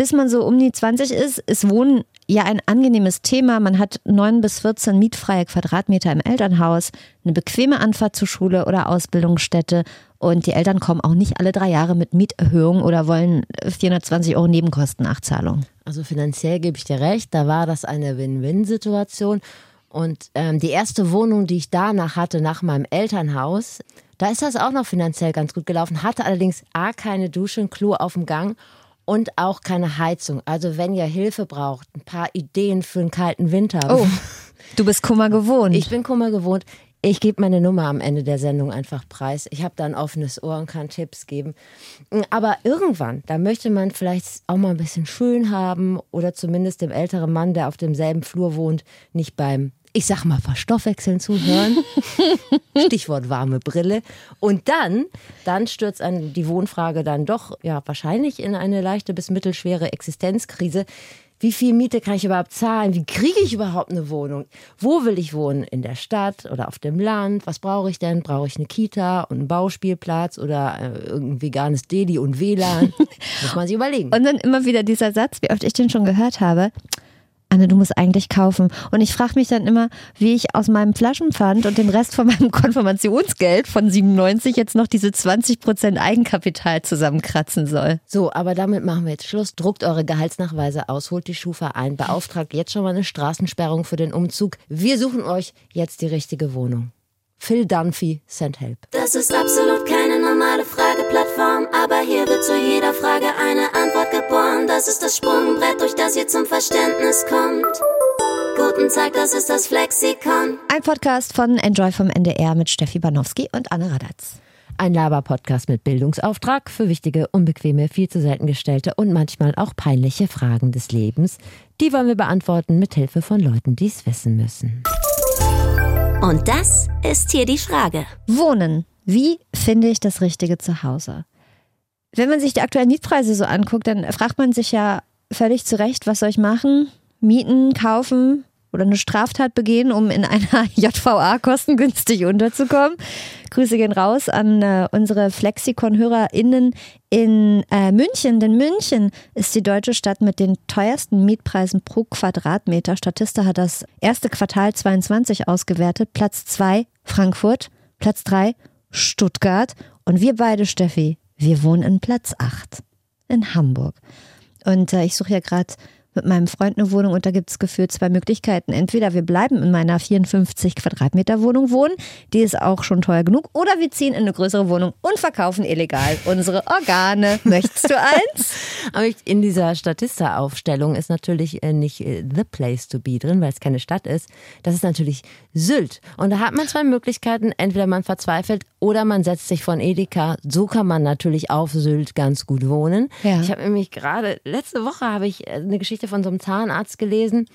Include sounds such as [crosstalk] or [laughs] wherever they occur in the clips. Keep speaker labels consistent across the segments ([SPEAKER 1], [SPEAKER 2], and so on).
[SPEAKER 1] bis man so um die 20 ist, ist Wohnen ja ein angenehmes Thema. Man hat 9 bis 14 mietfreie Quadratmeter im Elternhaus, eine bequeme Anfahrt zur Schule oder Ausbildungsstätte und die Eltern kommen auch nicht alle drei Jahre mit Mieterhöhung oder wollen 420 Euro Nebenkostennachzahlung.
[SPEAKER 2] Also finanziell gebe ich dir recht, da war das eine Win-Win-Situation. Und ähm, die erste Wohnung, die ich danach hatte, nach meinem Elternhaus, da ist das auch noch finanziell ganz gut gelaufen, hatte allerdings A, keine Dusche, ein Klo auf dem Gang und auch keine Heizung. Also wenn ihr Hilfe braucht, ein paar Ideen für einen kalten Winter.
[SPEAKER 1] Oh, du bist Kummer gewohnt.
[SPEAKER 2] Ich bin Kummer gewohnt. Ich gebe meine Nummer am Ende der Sendung einfach preis. Ich habe da ein offenes Ohr und kann Tipps geben. Aber irgendwann, da möchte man vielleicht auch mal ein bisschen schön haben oder zumindest dem älteren Mann, der auf demselben Flur wohnt, nicht beim ich sag mal, verstoffwechseln zuhören. [laughs] Stichwort warme Brille. Und dann, dann stürzt an die Wohnfrage dann doch, ja, wahrscheinlich in eine leichte bis mittelschwere Existenzkrise. Wie viel Miete kann ich überhaupt zahlen? Wie kriege ich überhaupt eine Wohnung? Wo will ich wohnen? In der Stadt oder auf dem Land? Was brauche ich denn? Brauche ich eine Kita und einen Bauspielplatz oder äh, irgendein veganes Deli und WLAN? [laughs] Muss man sich überlegen.
[SPEAKER 1] Und dann immer wieder dieser Satz, wie oft ich den schon gehört habe. Anne, du musst eigentlich kaufen. Und ich frage mich dann immer, wie ich aus meinem Flaschenpfand und dem Rest von meinem [laughs] Konfirmationsgeld von 97 jetzt noch diese 20 Prozent Eigenkapital zusammenkratzen soll.
[SPEAKER 2] So, aber damit machen wir jetzt Schluss. Druckt eure Gehaltsnachweise aus, holt die Schufa ein, beauftragt jetzt schon mal eine Straßensperrung für den Umzug. Wir suchen euch jetzt die richtige Wohnung. Phil Dunphy, Send Help.
[SPEAKER 3] Das ist absolut keine normale Frageplattform, aber hier wird zu jeder Frage eine Antwort geboren. Das ist das Sprungbrett, durch das ihr zum Verständnis kommt. Guten Tag, das ist das Flexikon.
[SPEAKER 1] Ein Podcast von Enjoy vom NDR mit Steffi Banowski und Anne Radatz.
[SPEAKER 2] Ein Laber-Podcast mit Bildungsauftrag für wichtige, unbequeme, viel zu selten gestellte und manchmal auch peinliche Fragen des Lebens. Die wollen wir beantworten mit Hilfe von Leuten, die es wissen müssen.
[SPEAKER 3] Und das ist hier die Frage.
[SPEAKER 1] Wohnen. Wie finde ich das richtige Zuhause? Wenn man sich die aktuellen Mietpreise so anguckt, dann fragt man sich ja völlig zu Recht, was soll ich machen? Mieten, kaufen oder eine Straftat begehen, um in einer [laughs] JVA kostengünstig unterzukommen? Grüße gehen raus an äh, unsere Flexikon-HörerInnen in äh, München, denn München ist die deutsche Stadt mit den teuersten Mietpreisen pro Quadratmeter. Statista hat das erste Quartal 22 ausgewertet. Platz zwei Frankfurt, Platz drei Stuttgart und wir beide, Steffi, wir wohnen in Platz acht in Hamburg. Und äh, ich suche ja gerade mit meinem Freund eine Wohnung und da gibt es gefühlt zwei Möglichkeiten. Entweder wir bleiben in meiner 54 Quadratmeter Wohnung wohnen, die ist auch schon teuer genug, oder wir ziehen in eine größere Wohnung und verkaufen illegal unsere Organe. Möchtest du eins? [laughs]
[SPEAKER 2] Aber in dieser Statista-Aufstellung ist natürlich äh, nicht äh, the place to be drin, weil es keine Stadt ist. Das ist natürlich Sylt. Und da hat man zwei Möglichkeiten. Entweder man verzweifelt oder man setzt sich von Edeka. So kann man natürlich auf Sylt ganz gut wohnen. Ja. Ich habe nämlich gerade, letzte Woche habe ich äh, eine Geschichte von so einem Zahnarzt gelesen.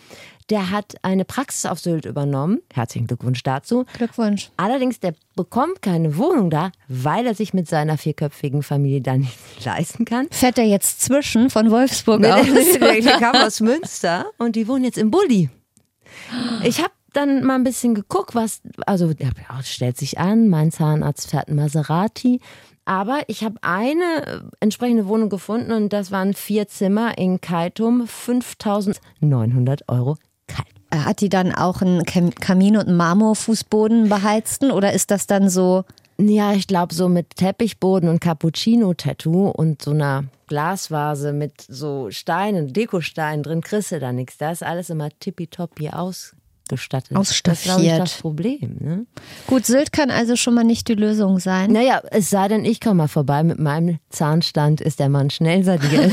[SPEAKER 2] Der hat eine Praxis auf Sylt übernommen. Herzlichen Glückwunsch dazu.
[SPEAKER 1] Glückwunsch.
[SPEAKER 2] Allerdings, der bekommt keine Wohnung da, weil er sich mit seiner vierköpfigen Familie da nicht [laughs] leisten kann.
[SPEAKER 1] Fährt er jetzt zwischen von Wolfsburg
[SPEAKER 2] nee,
[SPEAKER 1] aus?
[SPEAKER 2] Der, [laughs] der kam aus Münster und die wohnen jetzt im Bulli. Ich habe dann mal ein bisschen geguckt, was, also ja, stellt sich an, mein Zahnarzt fährt ein Maserati. Aber ich habe eine entsprechende Wohnung gefunden und das waren vier Zimmer in Kaitum, 5900 Euro kalt.
[SPEAKER 1] Hat die dann auch einen Kamin und einen Marmorfußboden beheizten oder ist das dann so?
[SPEAKER 2] Ja, ich glaube so mit Teppichboden und Cappuccino-Tattoo und so einer Glasvase mit so Steinen, Dekosteinen drin, kriegst du da nichts. Da ist alles immer tippitoppi aus ausgestattet.
[SPEAKER 1] Ausstaffiert.
[SPEAKER 2] Das ist, ich, das Problem. Ne?
[SPEAKER 1] Gut, Sylt kann also schon mal nicht die Lösung sein.
[SPEAKER 2] Naja, es sei denn, ich komme mal vorbei. Mit meinem Zahnstand ist der Mann schnell saniert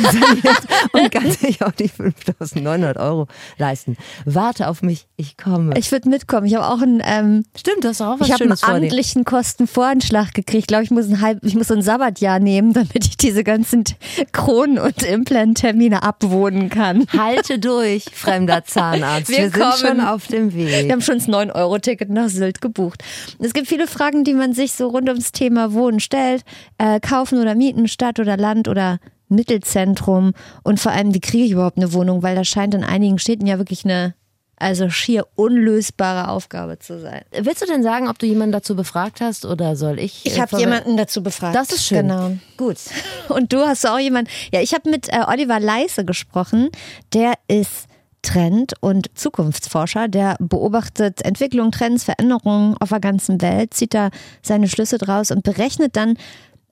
[SPEAKER 2] [laughs] und kann sich auch die 5900 Euro leisten. Warte auf mich, ich komme.
[SPEAKER 1] Ich würde mitkommen. Ich habe auch einen. Ähm,
[SPEAKER 2] Stimmt, du hast auch was
[SPEAKER 1] Ich habe einen amtlichen Kostenvoranschlag gekriegt. Ich glaube, ich muss ein halb, ich muss ein Sabbatjahr nehmen, damit ich diese ganzen Kronen- und Implantermine abwohnen kann.
[SPEAKER 2] Halte durch, fremder Zahnarzt. Wir, Wir sind schon auf dem dem Weg.
[SPEAKER 1] Wir haben schon das 9-Euro-Ticket nach Sylt gebucht. Es gibt viele Fragen, die man sich so rund ums Thema Wohnen stellt. Äh, kaufen oder mieten, Stadt oder Land oder Mittelzentrum. Und vor allem, wie kriege ich überhaupt eine Wohnung? Weil da scheint in einigen Städten ja wirklich eine also schier unlösbare Aufgabe zu sein.
[SPEAKER 2] Willst du denn sagen, ob du jemanden dazu befragt hast oder soll ich?
[SPEAKER 1] Ich
[SPEAKER 2] äh,
[SPEAKER 1] habe
[SPEAKER 2] vorweg-
[SPEAKER 1] jemanden dazu befragt.
[SPEAKER 2] Das ist schön.
[SPEAKER 1] Genau.
[SPEAKER 2] Gut. [laughs]
[SPEAKER 1] Und du hast auch jemanden. Ja, ich habe mit äh, Oliver Leise gesprochen. Der ist Trend- und Zukunftsforscher. Der beobachtet Entwicklung, Trends, Veränderungen auf der ganzen Welt, zieht da seine Schlüsse draus und berechnet dann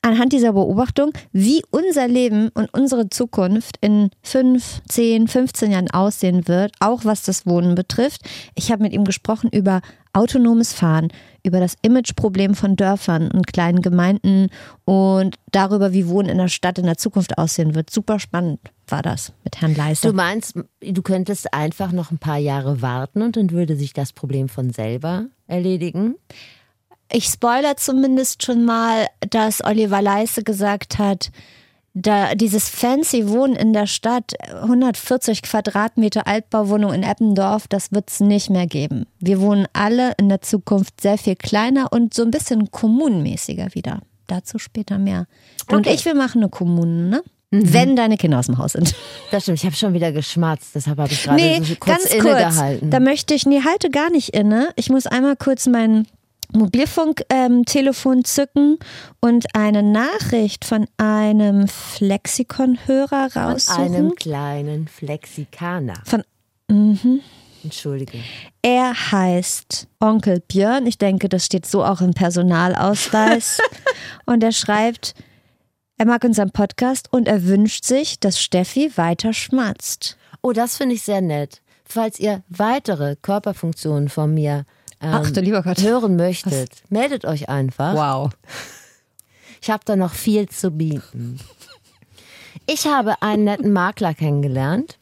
[SPEAKER 1] anhand dieser Beobachtung, wie unser Leben und unsere Zukunft in 5, 10, 15 Jahren aussehen wird, auch was das Wohnen betrifft. Ich habe mit ihm gesprochen über autonomes Fahren, über das Imageproblem von Dörfern und kleinen Gemeinden und darüber, wie Wohnen in der Stadt in der Zukunft aussehen wird. Super spannend war das mit Herrn
[SPEAKER 2] Du
[SPEAKER 1] Leise.
[SPEAKER 2] meinst, du könntest einfach noch ein paar Jahre warten und dann würde sich das Problem von selber erledigen?
[SPEAKER 1] Ich spoiler zumindest schon mal, dass Oliver Leise gesagt hat, da dieses fancy Wohnen in der Stadt, 140 Quadratmeter Altbauwohnung in Eppendorf, das wird es nicht mehr geben. Wir wohnen alle in der Zukunft sehr viel kleiner und so ein bisschen kommunenmäßiger wieder. Dazu später mehr. Du und
[SPEAKER 2] Okay.
[SPEAKER 1] ich, wir machen eine Kommune, ne? Wenn deine Kinder aus dem Haus sind. [laughs]
[SPEAKER 2] Das stimmt, ich habe schon wieder geschmatzt, deshalb habe ich gerade
[SPEAKER 1] Nee,
[SPEAKER 2] so kurz
[SPEAKER 1] ganz kurz.
[SPEAKER 2] innegehalten.
[SPEAKER 1] Da möchte ich, nee, halte gar nicht inne. Ich muss einmal kurz mein Mobilfunktelefon zücken und eine Nachricht von einem Flexikon-Hörer
[SPEAKER 2] Von
[SPEAKER 1] raussuchen.
[SPEAKER 2] einem kleinen Flexikaner.
[SPEAKER 1] Von,
[SPEAKER 2] Entschuldigung.
[SPEAKER 1] er heißt Onkel Björn. Ich denke, das steht so auch im Personalausweis. [laughs] und er schreibt, er mag unseren Podcast und er wünscht sich, dass Steffi weiter schmatzt.
[SPEAKER 2] Oh, das finde ich sehr nett. Falls ihr weitere Körperfunktionen von mir ähm,
[SPEAKER 1] Ach du lieber Gott.
[SPEAKER 2] hören möchtet, meldet euch einfach.
[SPEAKER 1] Wow.
[SPEAKER 2] Ich habe da noch viel zu bieten. Ich habe einen netten Makler kennengelernt.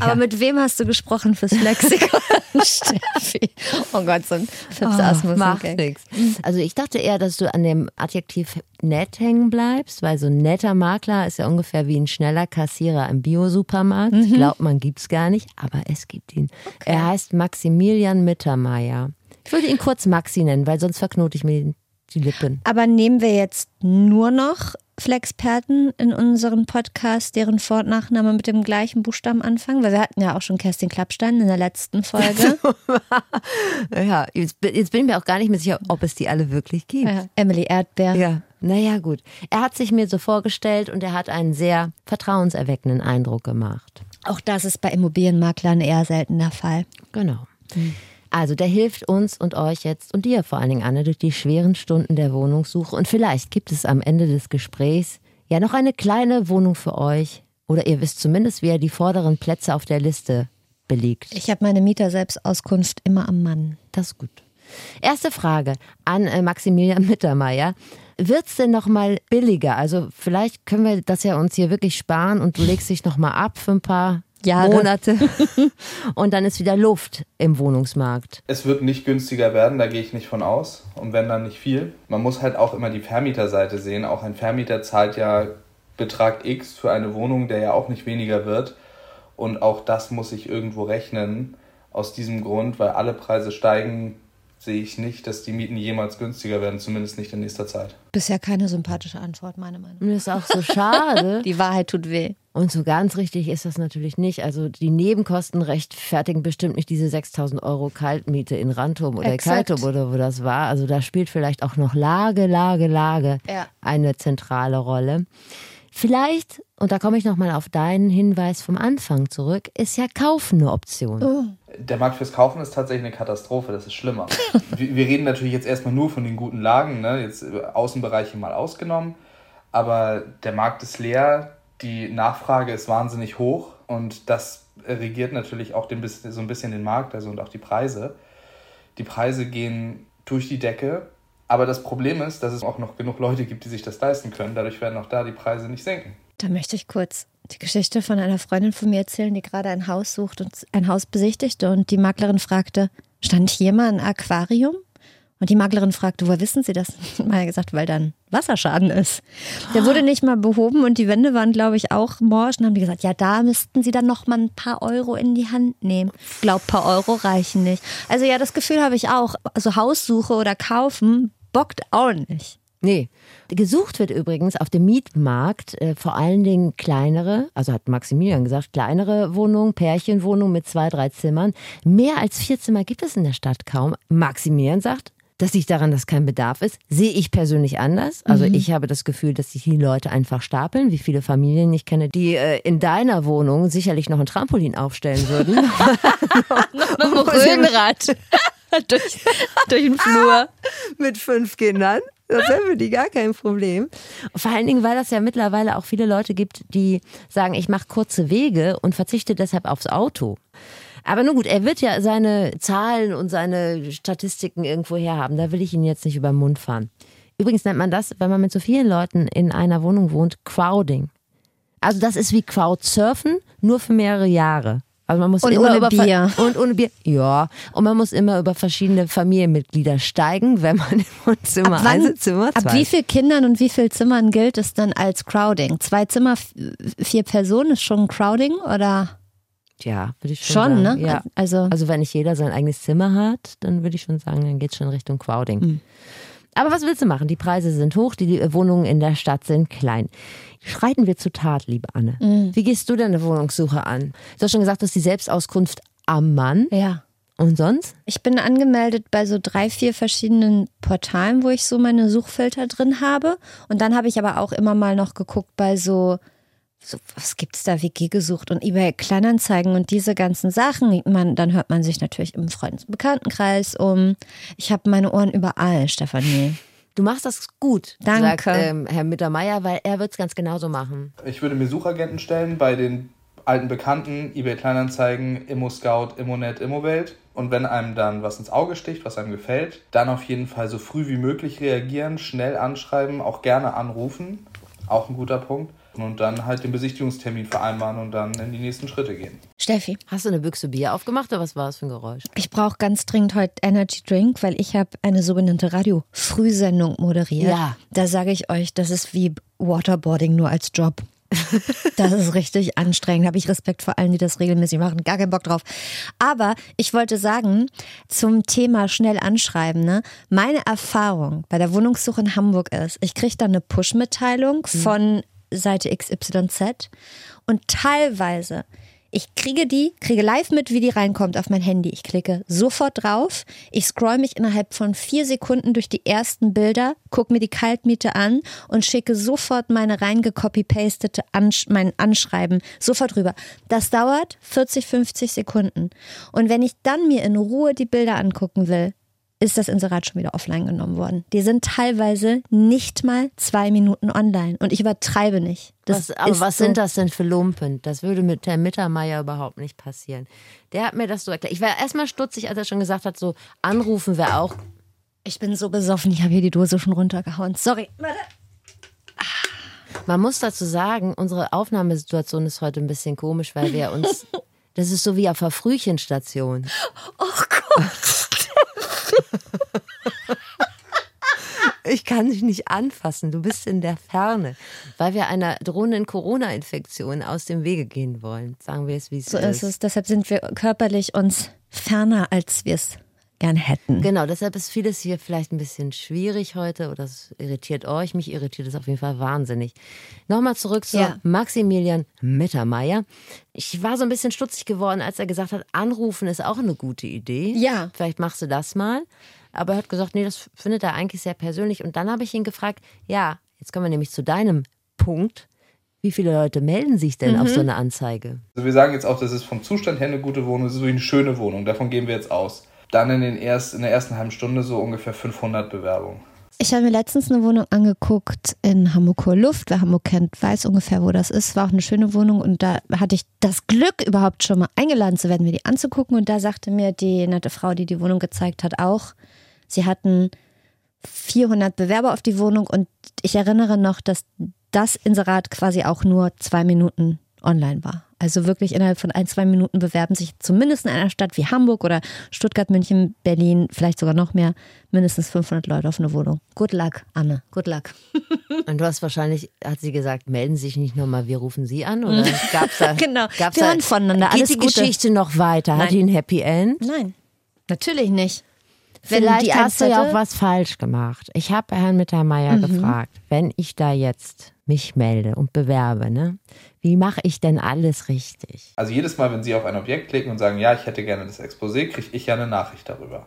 [SPEAKER 1] Aber mit wem hast du gesprochen fürs Lexikon, [laughs] Steffi? Oh Gott, so ein Fips Asmus.
[SPEAKER 2] Macht nichts. Also ich dachte eher, dass du an dem Adjektiv nett hängen bleibst, weil so ein netter Makler ist ja ungefähr wie ein schneller Kassierer im Biosupermarkt.
[SPEAKER 1] Mhm.
[SPEAKER 2] Glaubt man gibt's gar nicht, aber es gibt ihn. Er heißt Maximilian Mittermeier. Ich würde ihn kurz Maxi nennen, weil sonst verknote ich mir die Lippen.
[SPEAKER 1] Aber nehmen wir jetzt nur noch Flexperten in unseren Podcast, deren Vor- und Nachname mit dem gleichen Buchstaben anfangen? Weil wir hatten ja auch schon Kerstin Klappstein in der letzten Folge. [laughs]
[SPEAKER 2] Ja, jetzt, bin- jetzt bin ich mir auch gar nicht mehr sicher, ob es die alle wirklich gibt.
[SPEAKER 1] ja, Emily Erdbeer.
[SPEAKER 2] Ja, naja, gut. Er hat sich mir so vorgestellt und er hat einen sehr vertrauenserweckenden Eindruck gemacht.
[SPEAKER 1] Auch das ist bei Immobilienmaklern eher selten der Fall.
[SPEAKER 2] Genau. Also der hilft uns und euch jetzt und dir vor allen Dingen, Anne, durch die schweren Stunden der Wohnungssuche. Und vielleicht gibt es am Ende des Gesprächs ja noch eine kleine Wohnung für euch. Oder ihr wisst zumindest, wie ihr die vorderen Plätze auf der Liste belegt.
[SPEAKER 1] Ich habe meine Mieterselbstauskunft immer am Mann.
[SPEAKER 2] Das ist gut. Erste Frage an äh, Maximilian Mittermeier. Wird's denn noch mal billiger? Also vielleicht können wir das ja uns hier wirklich sparen und du legst dich noch mal ab für ein paar
[SPEAKER 1] Jahre.
[SPEAKER 2] Monate [laughs] und dann ist wieder Luft im Wohnungsmarkt.
[SPEAKER 4] Es wird nicht günstiger werden, da gehe ich nicht von aus. Und wenn dann nicht viel. Man muss halt auch immer die Vermieterseite sehen. Auch ein Vermieter zahlt ja Betrag X für eine Wohnung, der ja auch nicht weniger wird. Und auch das muss ich irgendwo rechnen. Aus diesem Grund, weil alle Preise steigen, sehe ich nicht, dass die Mieten jemals günstiger werden, zumindest nicht in nächster Zeit.
[SPEAKER 1] Bisher keine sympathische Antwort, meine Meinung.
[SPEAKER 2] Und das ist auch so schade. [laughs]
[SPEAKER 1] Die Wahrheit tut weh.
[SPEAKER 2] Und so ganz richtig ist das natürlich nicht. Also die Nebenkosten rechtfertigen bestimmt nicht diese 6000 Euro Kaltmiete in Rantum oder
[SPEAKER 1] Exakt.
[SPEAKER 2] Kaltum oder wo das war. Also da spielt vielleicht auch noch Lage, Lage, Lage
[SPEAKER 1] Ja.
[SPEAKER 2] eine zentrale Rolle. Vielleicht, und da komme ich nochmal auf deinen Hinweis vom Anfang zurück, ist ja Kaufen eine Option.
[SPEAKER 4] Der Markt fürs Kaufen ist tatsächlich eine Katastrophe, das ist schlimmer. [laughs] wir, wir reden natürlich jetzt erstmal nur von den guten Lagen, ne? jetzt äh, Außenbereiche mal ausgenommen, aber der Markt ist leer, die Nachfrage ist wahnsinnig hoch und das regiert natürlich auch den, so ein bisschen den Markt also und auch die Preise. Die Preise gehen durch die Decke, aber das Problem ist, dass es auch noch genug Leute gibt, die sich das leisten können. Dadurch werden auch da die Preise nicht senken.
[SPEAKER 1] Da möchte ich kurz die Geschichte von einer Freundin von mir erzählen, die gerade ein Haus sucht und ein Haus besichtigte und die Maklerin fragte, stand hier mal ein Aquarium? Und die Maklerin fragte, woher wissen Sie das? [laughs] Mal gesagt, weil dann Wasserschaden ist. Der wurde nicht mal behoben und die Wände waren, glaube ich, auch morsch. Und haben die gesagt, ja, da müssten Sie dann noch mal ein paar Euro in die Hand nehmen. Ich glaube, paar Euro reichen nicht. Also ja, das Gefühl habe ich auch. Also Haussuche oder kaufen bockt auch nicht.
[SPEAKER 2] Nee. Gesucht wird übrigens auf dem Mietmarkt äh, vor allen Dingen kleinere, also hat Maximilian gesagt, kleinere Wohnungen, Pärchenwohnungen mit zwei, drei Zimmern. Mehr als vier Zimmer gibt es in der Stadt kaum. Maximilian sagt, das liegt daran, dass kein Bedarf ist. Sehe ich persönlich anders. Also
[SPEAKER 1] Mhm.
[SPEAKER 2] ich habe das Gefühl, dass sich die Leute einfach stapeln, wie viele Familien ich kenne, die äh, in deiner Wohnung sicherlich noch ein Trampolin aufstellen würden. [laughs] [laughs]
[SPEAKER 1] Mit dem [laughs] Röhnrad. durch, durch den Flur.
[SPEAKER 2] mit fünf Kindern. Das wäre für die gar kein Problem. Vor allen Dingen, weil das ja mittlerweile auch viele Leute gibt, die sagen, ich mache kurze Wege und verzichte deshalb aufs Auto. Aber nun gut, er wird ja seine Zahlen und seine Statistiken irgendwo herhaben. Da will ich ihn jetzt nicht über den Mund fahren. Übrigens nennt man das, wenn man mit so vielen Leuten in einer Wohnung wohnt, Crowding. Also das ist wie Crowdsurfen, nur für mehrere Jahre. Also man muss
[SPEAKER 1] Und
[SPEAKER 2] immer
[SPEAKER 1] ohne
[SPEAKER 2] über
[SPEAKER 1] Bier.
[SPEAKER 2] und ohne Bier. Ja, und man muss immer über verschiedene Familienmitglieder steigen, wenn man [laughs] im Wohnzimmer
[SPEAKER 1] Wann,
[SPEAKER 2] eins, Zimmer
[SPEAKER 1] ab
[SPEAKER 2] zwei.
[SPEAKER 1] wie viel Kindern und wie viel Zimmern gilt es dann als Crowding? Zwei Zimmer, vier Personen ist schon Crowding oder
[SPEAKER 2] Ja, würde ich schon,
[SPEAKER 1] schon,
[SPEAKER 2] sagen.
[SPEAKER 1] ne?
[SPEAKER 2] Ja.
[SPEAKER 1] Also
[SPEAKER 2] Also wenn nicht jeder sein eigenes Zimmer hat, dann würde ich schon sagen, dann geht es schon Richtung Crowding.
[SPEAKER 1] Hm.
[SPEAKER 2] Aber was willst du machen? Die Preise sind hoch, die Wohnungen in der Stadt sind klein. Schreiten wir zur Tat, liebe Anne.
[SPEAKER 1] Hm.
[SPEAKER 2] Wie gehst du deine Wohnungssuche an? Du hast schon gesagt, dass die Selbstauskunft am Mann.
[SPEAKER 1] ja.
[SPEAKER 2] Und sonst?
[SPEAKER 1] Ich bin angemeldet bei so drei, vier verschiedenen Portalen, wo ich so meine Suchfilter drin habe. Und dann habe ich aber auch immer mal noch geguckt bei so, so was gibt's da, WG gesucht und eBay Kleinanzeigen und diese ganzen Sachen. Man, dann hört man sich natürlich im Freundes- und Bekanntenkreis um. Ich habe meine Ohren überall, Stefanie.
[SPEAKER 2] Du machst das gut,
[SPEAKER 1] Danke.
[SPEAKER 2] sagt ähm, Herr Mittermeier, weil er wird es ganz genauso machen.
[SPEAKER 4] Ich würde mir Suchagenten stellen bei den alten Bekannten, eBay Kleinanzeigen, Immo Scout, Immonet, Immowelt. Und wenn einem dann was ins Auge sticht, was einem gefällt, dann auf jeden Fall so früh wie möglich reagieren, schnell anschreiben, auch gerne anrufen. Auch ein guter Punkt. Und dann halt den Besichtigungstermin vereinbaren und dann in die nächsten Schritte gehen.
[SPEAKER 1] Steffi,
[SPEAKER 2] Hast du eine Büchse Bier aufgemacht oder was war das für ein Geräusch?
[SPEAKER 1] ich brauche ganz dringend heute Energy Drink, weil ich habe eine sogenannte Radio-Frühsendung moderiert.
[SPEAKER 2] Ja.
[SPEAKER 1] Da sage ich euch, das ist wie Waterboarding nur als Job. [laughs] Das ist richtig anstrengend. Habe ich Respekt vor allen, die das regelmäßig machen. Gar keinen Bock drauf. Aber ich wollte sagen, zum Thema schnell anschreiben, ne? Meine Erfahrung bei der Wohnungssuche in Hamburg ist, ich kriege dann eine Push-Mitteilung von Seite XYZ und teilweise ich kriege die, kriege live mit, wie die reinkommt auf mein Handy. Ich klicke sofort drauf. Ich scroll mich innerhalb von vier Sekunden durch die ersten Bilder, gucke mir die Kaltmiete an und schicke sofort meine reingecopy-pastete Ansch mein Anschreiben sofort rüber. Das dauert 40, 50 Sekunden. Und wenn ich dann mir in Ruhe die Bilder angucken will, ist das Inserat schon wieder offline genommen worden. Die sind teilweise nicht mal zwei Minuten online. Und ich übertreibe nicht. Das
[SPEAKER 2] was, aber was
[SPEAKER 1] so.
[SPEAKER 2] sind das denn für Lumpen? Das würde mit Herrn Mittermeier überhaupt nicht passieren. Der hat mir das so erklärt. Ich war erstmal stutzig, als er schon gesagt hat, so anrufen wäre auch.
[SPEAKER 1] Ich bin so besoffen, ich habe hier die Dose schon runtergehauen. Sorry. Warte.
[SPEAKER 2] Man muss dazu sagen, unsere Aufnahmesituation ist heute ein bisschen komisch, weil wir uns. [laughs] Das ist so wie auf der Frühchenstation. [laughs] Ich kann dich nicht anfassen, du bist in der Ferne, weil wir einer drohenden Corona-Infektion aus dem Wege gehen wollen. Sagen wir es, wie es
[SPEAKER 1] So
[SPEAKER 2] ist.
[SPEAKER 1] ist es. Deshalb sind wir körperlich uns ferner, als wir es gern hätten.
[SPEAKER 2] Genau, deshalb ist vieles hier vielleicht ein bisschen schwierig heute oder es irritiert euch. Mich irritiert es auf jeden Fall wahnsinnig. Nochmal zurück zu
[SPEAKER 1] Ja.
[SPEAKER 2] Maximilian Mittermeier. Ich war so ein bisschen stutzig geworden, als er gesagt hat, anrufen ist auch eine gute Idee.
[SPEAKER 1] Ja.
[SPEAKER 2] Vielleicht machst du das mal. Aber er hat gesagt, nee, das findet er eigentlich sehr persönlich. Und dann habe ich ihn gefragt, ja, jetzt kommen wir nämlich zu deinem Punkt. Wie viele Leute melden sich denn
[SPEAKER 1] Mhm.
[SPEAKER 2] auf so eine Anzeige?
[SPEAKER 4] Also wir sagen jetzt auch, das ist vom Zustand her eine gute Wohnung, das ist wirklich eine schöne Wohnung, davon gehen wir jetzt aus. Dann in, den erst, in der ersten halben Stunde so ungefähr 500 Bewerbungen.
[SPEAKER 1] Ich habe mir letztens eine Wohnung angeguckt in Hamburg-Hohe Luft. Wer Hamburg kennt, weiß ungefähr, wo das ist. War auch eine schöne Wohnung und da hatte ich das Glück, überhaupt schon mal eingeladen zu werden, mir die anzugucken. Und da sagte mir die nette Frau, die die Wohnung gezeigt hat, auch, sie hatten 400 Bewerber auf die Wohnung und ich erinnere noch, dass das Inserat quasi auch nur zwei Minuten online war. Also wirklich innerhalb von ein, zwei Minuten bewerben sich zumindest in einer Stadt wie Hamburg oder Stuttgart, München, Berlin, vielleicht sogar noch mehr, mindestens 500 Leute auf eine Wohnung. Good luck, Anne. Good luck. [laughs]
[SPEAKER 2] Und du hast wahrscheinlich, hat sie gesagt, melden Sie sich nicht nochmal, wir rufen Sie an? Oder [laughs] gab's da,
[SPEAKER 1] Genau.
[SPEAKER 2] Gab's
[SPEAKER 1] Wir
[SPEAKER 2] da,
[SPEAKER 1] hören voneinander.
[SPEAKER 2] Geht
[SPEAKER 1] Alles
[SPEAKER 2] die
[SPEAKER 1] Gute.
[SPEAKER 2] Geschichte noch weiter? Hat
[SPEAKER 1] Nein.
[SPEAKER 2] die ein Happy End?
[SPEAKER 1] Nein, natürlich nicht. Wenn
[SPEAKER 2] Vielleicht
[SPEAKER 1] die
[SPEAKER 2] hast du ja auch was falsch gemacht. Ich habe Herrn Mittermeier
[SPEAKER 1] Mhm.
[SPEAKER 2] gefragt, wenn ich da jetzt mich melde und bewerbe, ne? Wie mache ich denn alles richtig?
[SPEAKER 4] Also jedes Mal, wenn Sie auf ein Objekt klicken und sagen, ja, ich hätte gerne das Exposé, kriege ich ja eine Nachricht darüber.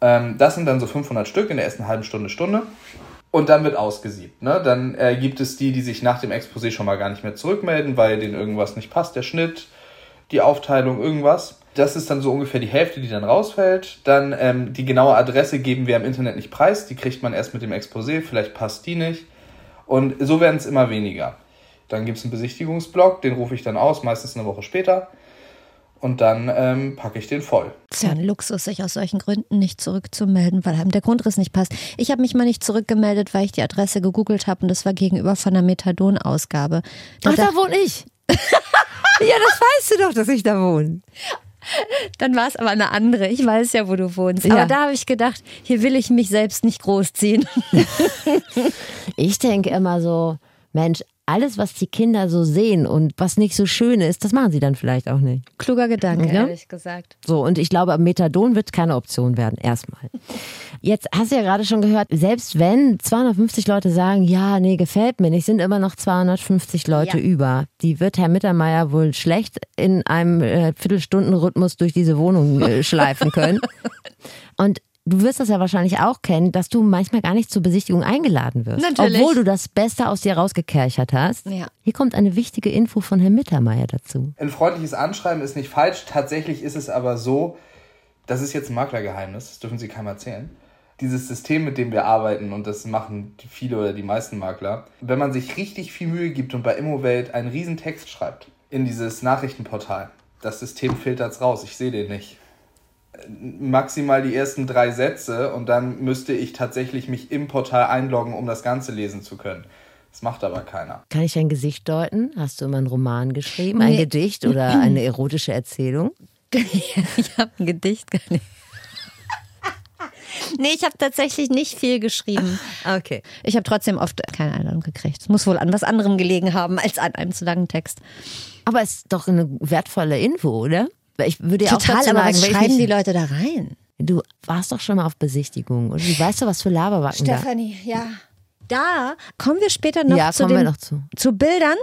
[SPEAKER 4] Ähm, das sind dann so 500 Stück in der ersten halben Stunde, Stunde. Und dann wird ausgesiebt. Ne? Dann äh, gibt es die, die sich nach dem Exposé schon mal gar nicht mehr zurückmelden, weil denen irgendwas nicht passt, der Schnitt, die Aufteilung, irgendwas. Das ist dann so ungefähr die Hälfte, die dann rausfällt. Dann ähm, die genaue Adresse geben wir im Internet nicht preis. Die kriegt man erst mit dem Exposé, vielleicht passt die nicht. Und so werden es immer weniger. Dann gibt es einen Besichtigungsblock, den rufe ich dann aus, meistens eine Woche später. Und dann ähm, packe ich den voll.
[SPEAKER 1] Es ist ja ein Luxus, sich aus solchen Gründen nicht zurückzumelden, weil einem der Grundriss nicht passt. Ich habe mich mal nicht zurückgemeldet, weil ich die Adresse gegoogelt habe und das war gegenüber von einer Methadon-Ausgabe. Da
[SPEAKER 2] Ach, da
[SPEAKER 1] dacht-
[SPEAKER 2] wohne ich. [laughs] ja, das weißt du doch, dass ich da wohne. [laughs]
[SPEAKER 1] Dann war es aber eine andere. Ich weiß ja, wo du wohnst.
[SPEAKER 2] Ja.
[SPEAKER 1] Aber da habe ich gedacht, hier will ich mich selbst nicht großziehen. [laughs]
[SPEAKER 2] Ich denke immer so, Mensch, alles, was die Kinder so sehen und was nicht so schön ist, das machen sie dann vielleicht auch nicht.
[SPEAKER 1] Kluger Gedanke,
[SPEAKER 2] Ja?
[SPEAKER 1] ehrlich gesagt.
[SPEAKER 2] So, und ich glaube, Methadon wird keine Option werden, erstmal. Jetzt hast du ja gerade schon gehört, selbst wenn 250 Leute sagen, ja, nee, gefällt mir nicht, sind immer noch 250 Leute
[SPEAKER 1] Ja.
[SPEAKER 2] über. Die wird Herr Mittermeier wohl schlecht in einem äh, Viertelstundenrhythmus durch diese Wohnung äh, schleifen können. [laughs] Und du wirst das ja wahrscheinlich auch kennen, dass du manchmal gar nicht zur Besichtigung eingeladen wirst.
[SPEAKER 1] Natürlich.
[SPEAKER 2] Obwohl du das Beste aus dir rausgekerchert hast.
[SPEAKER 1] Ja.
[SPEAKER 2] Hier kommt eine wichtige Info von Herrn Mittermeier dazu.
[SPEAKER 4] Ein freundliches Anschreiben ist nicht falsch. Tatsächlich ist es aber so, das ist jetzt ein Maklergeheimnis, das dürfen Sie keinem erzählen. Dieses System, mit dem wir arbeiten, und das machen viele oder die meisten Makler, wenn man sich richtig viel Mühe gibt und bei Immowelt einen riesen Text schreibt in dieses Nachrichtenportal, das System filtert es raus, ich sehe den nicht. Maximal die ersten drei Sätze und dann müsste ich tatsächlich mich im Portal einloggen, um das Ganze lesen zu können. Das macht aber keiner.
[SPEAKER 2] Kann ich dein Gesicht deuten? Hast du immer einen Roman geschrieben, ein
[SPEAKER 1] Nee.
[SPEAKER 2] Gedicht [clears throat] oder eine erotische Erzählung?
[SPEAKER 1] ich habe ein Gedicht gar nicht. Nee, ich habe tatsächlich nicht viel geschrieben.
[SPEAKER 2] Okay.
[SPEAKER 1] Ich habe trotzdem oft keine Einladung gekriegt. Es muss wohl an was anderem gelegen haben als an einem zu langen Text.
[SPEAKER 2] Aber es ist doch eine wertvolle Info, oder? Ich würde ja
[SPEAKER 1] Total,
[SPEAKER 2] auch dazu
[SPEAKER 1] aber
[SPEAKER 2] sagen,
[SPEAKER 1] was schreiben die Leute da rein?
[SPEAKER 2] du warst doch schon mal auf Besichtigung und du weißt doch, was für Laberwacken da.
[SPEAKER 1] Stefanie, ja. Da kommen wir später noch
[SPEAKER 2] Ja,
[SPEAKER 1] zu
[SPEAKER 2] kommen
[SPEAKER 1] den
[SPEAKER 2] wir noch zu.
[SPEAKER 1] zu Bildern.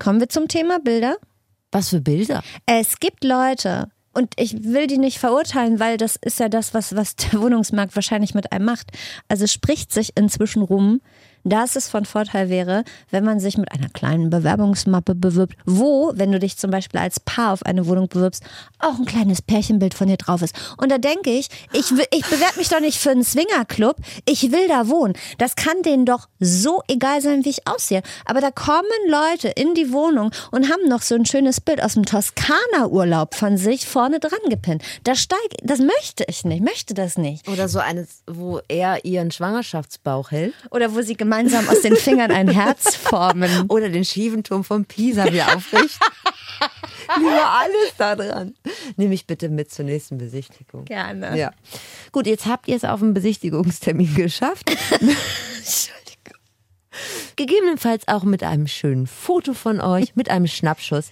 [SPEAKER 1] Kommen wir zum Thema Bilder.
[SPEAKER 2] Was für Bilder?
[SPEAKER 1] Es gibt Leute, und ich will die nicht verurteilen, weil das ist ja das, was, was der Wohnungsmarkt wahrscheinlich mit einem macht. Also spricht sich inzwischen rum, dass es von Vorteil wäre, wenn man sich mit einer kleinen Bewerbungsmappe bewirbt, wo, wenn du dich zum Beispiel als Paar auf eine Wohnung bewirbst, auch ein kleines Pärchenbild von dir drauf ist. Und da denke ich, ich, ich bewerbe mich doch nicht für einen Swingerclub, ich will da wohnen. Das kann denen doch so egal sein, wie ich aussehe. Aber da kommen Leute in die Wohnung und haben noch so ein schönes Bild aus dem Toskana-Urlaub von sich vorne dran gepinnt. Da steig, das möchte ich nicht, möchte das nicht.
[SPEAKER 2] Oder so eines, wo er ihren Schwangerschaftsbauch hält.
[SPEAKER 1] Oder wo sie gemeinsam aus den Fingern ein Herz formen. [laughs]
[SPEAKER 2] Oder den schiefen Turm von Pisa wieder aufrichten. [laughs] Lieber alles da dran. Nimm mich bitte mit zur nächsten Besichtigung.
[SPEAKER 1] Gerne.
[SPEAKER 2] Ja. Gut, jetzt habt ihr es auf einen Besichtigungstermin geschafft. [laughs] Gegebenenfalls auch mit einem schönen Foto von euch, mit einem Schnappschuss.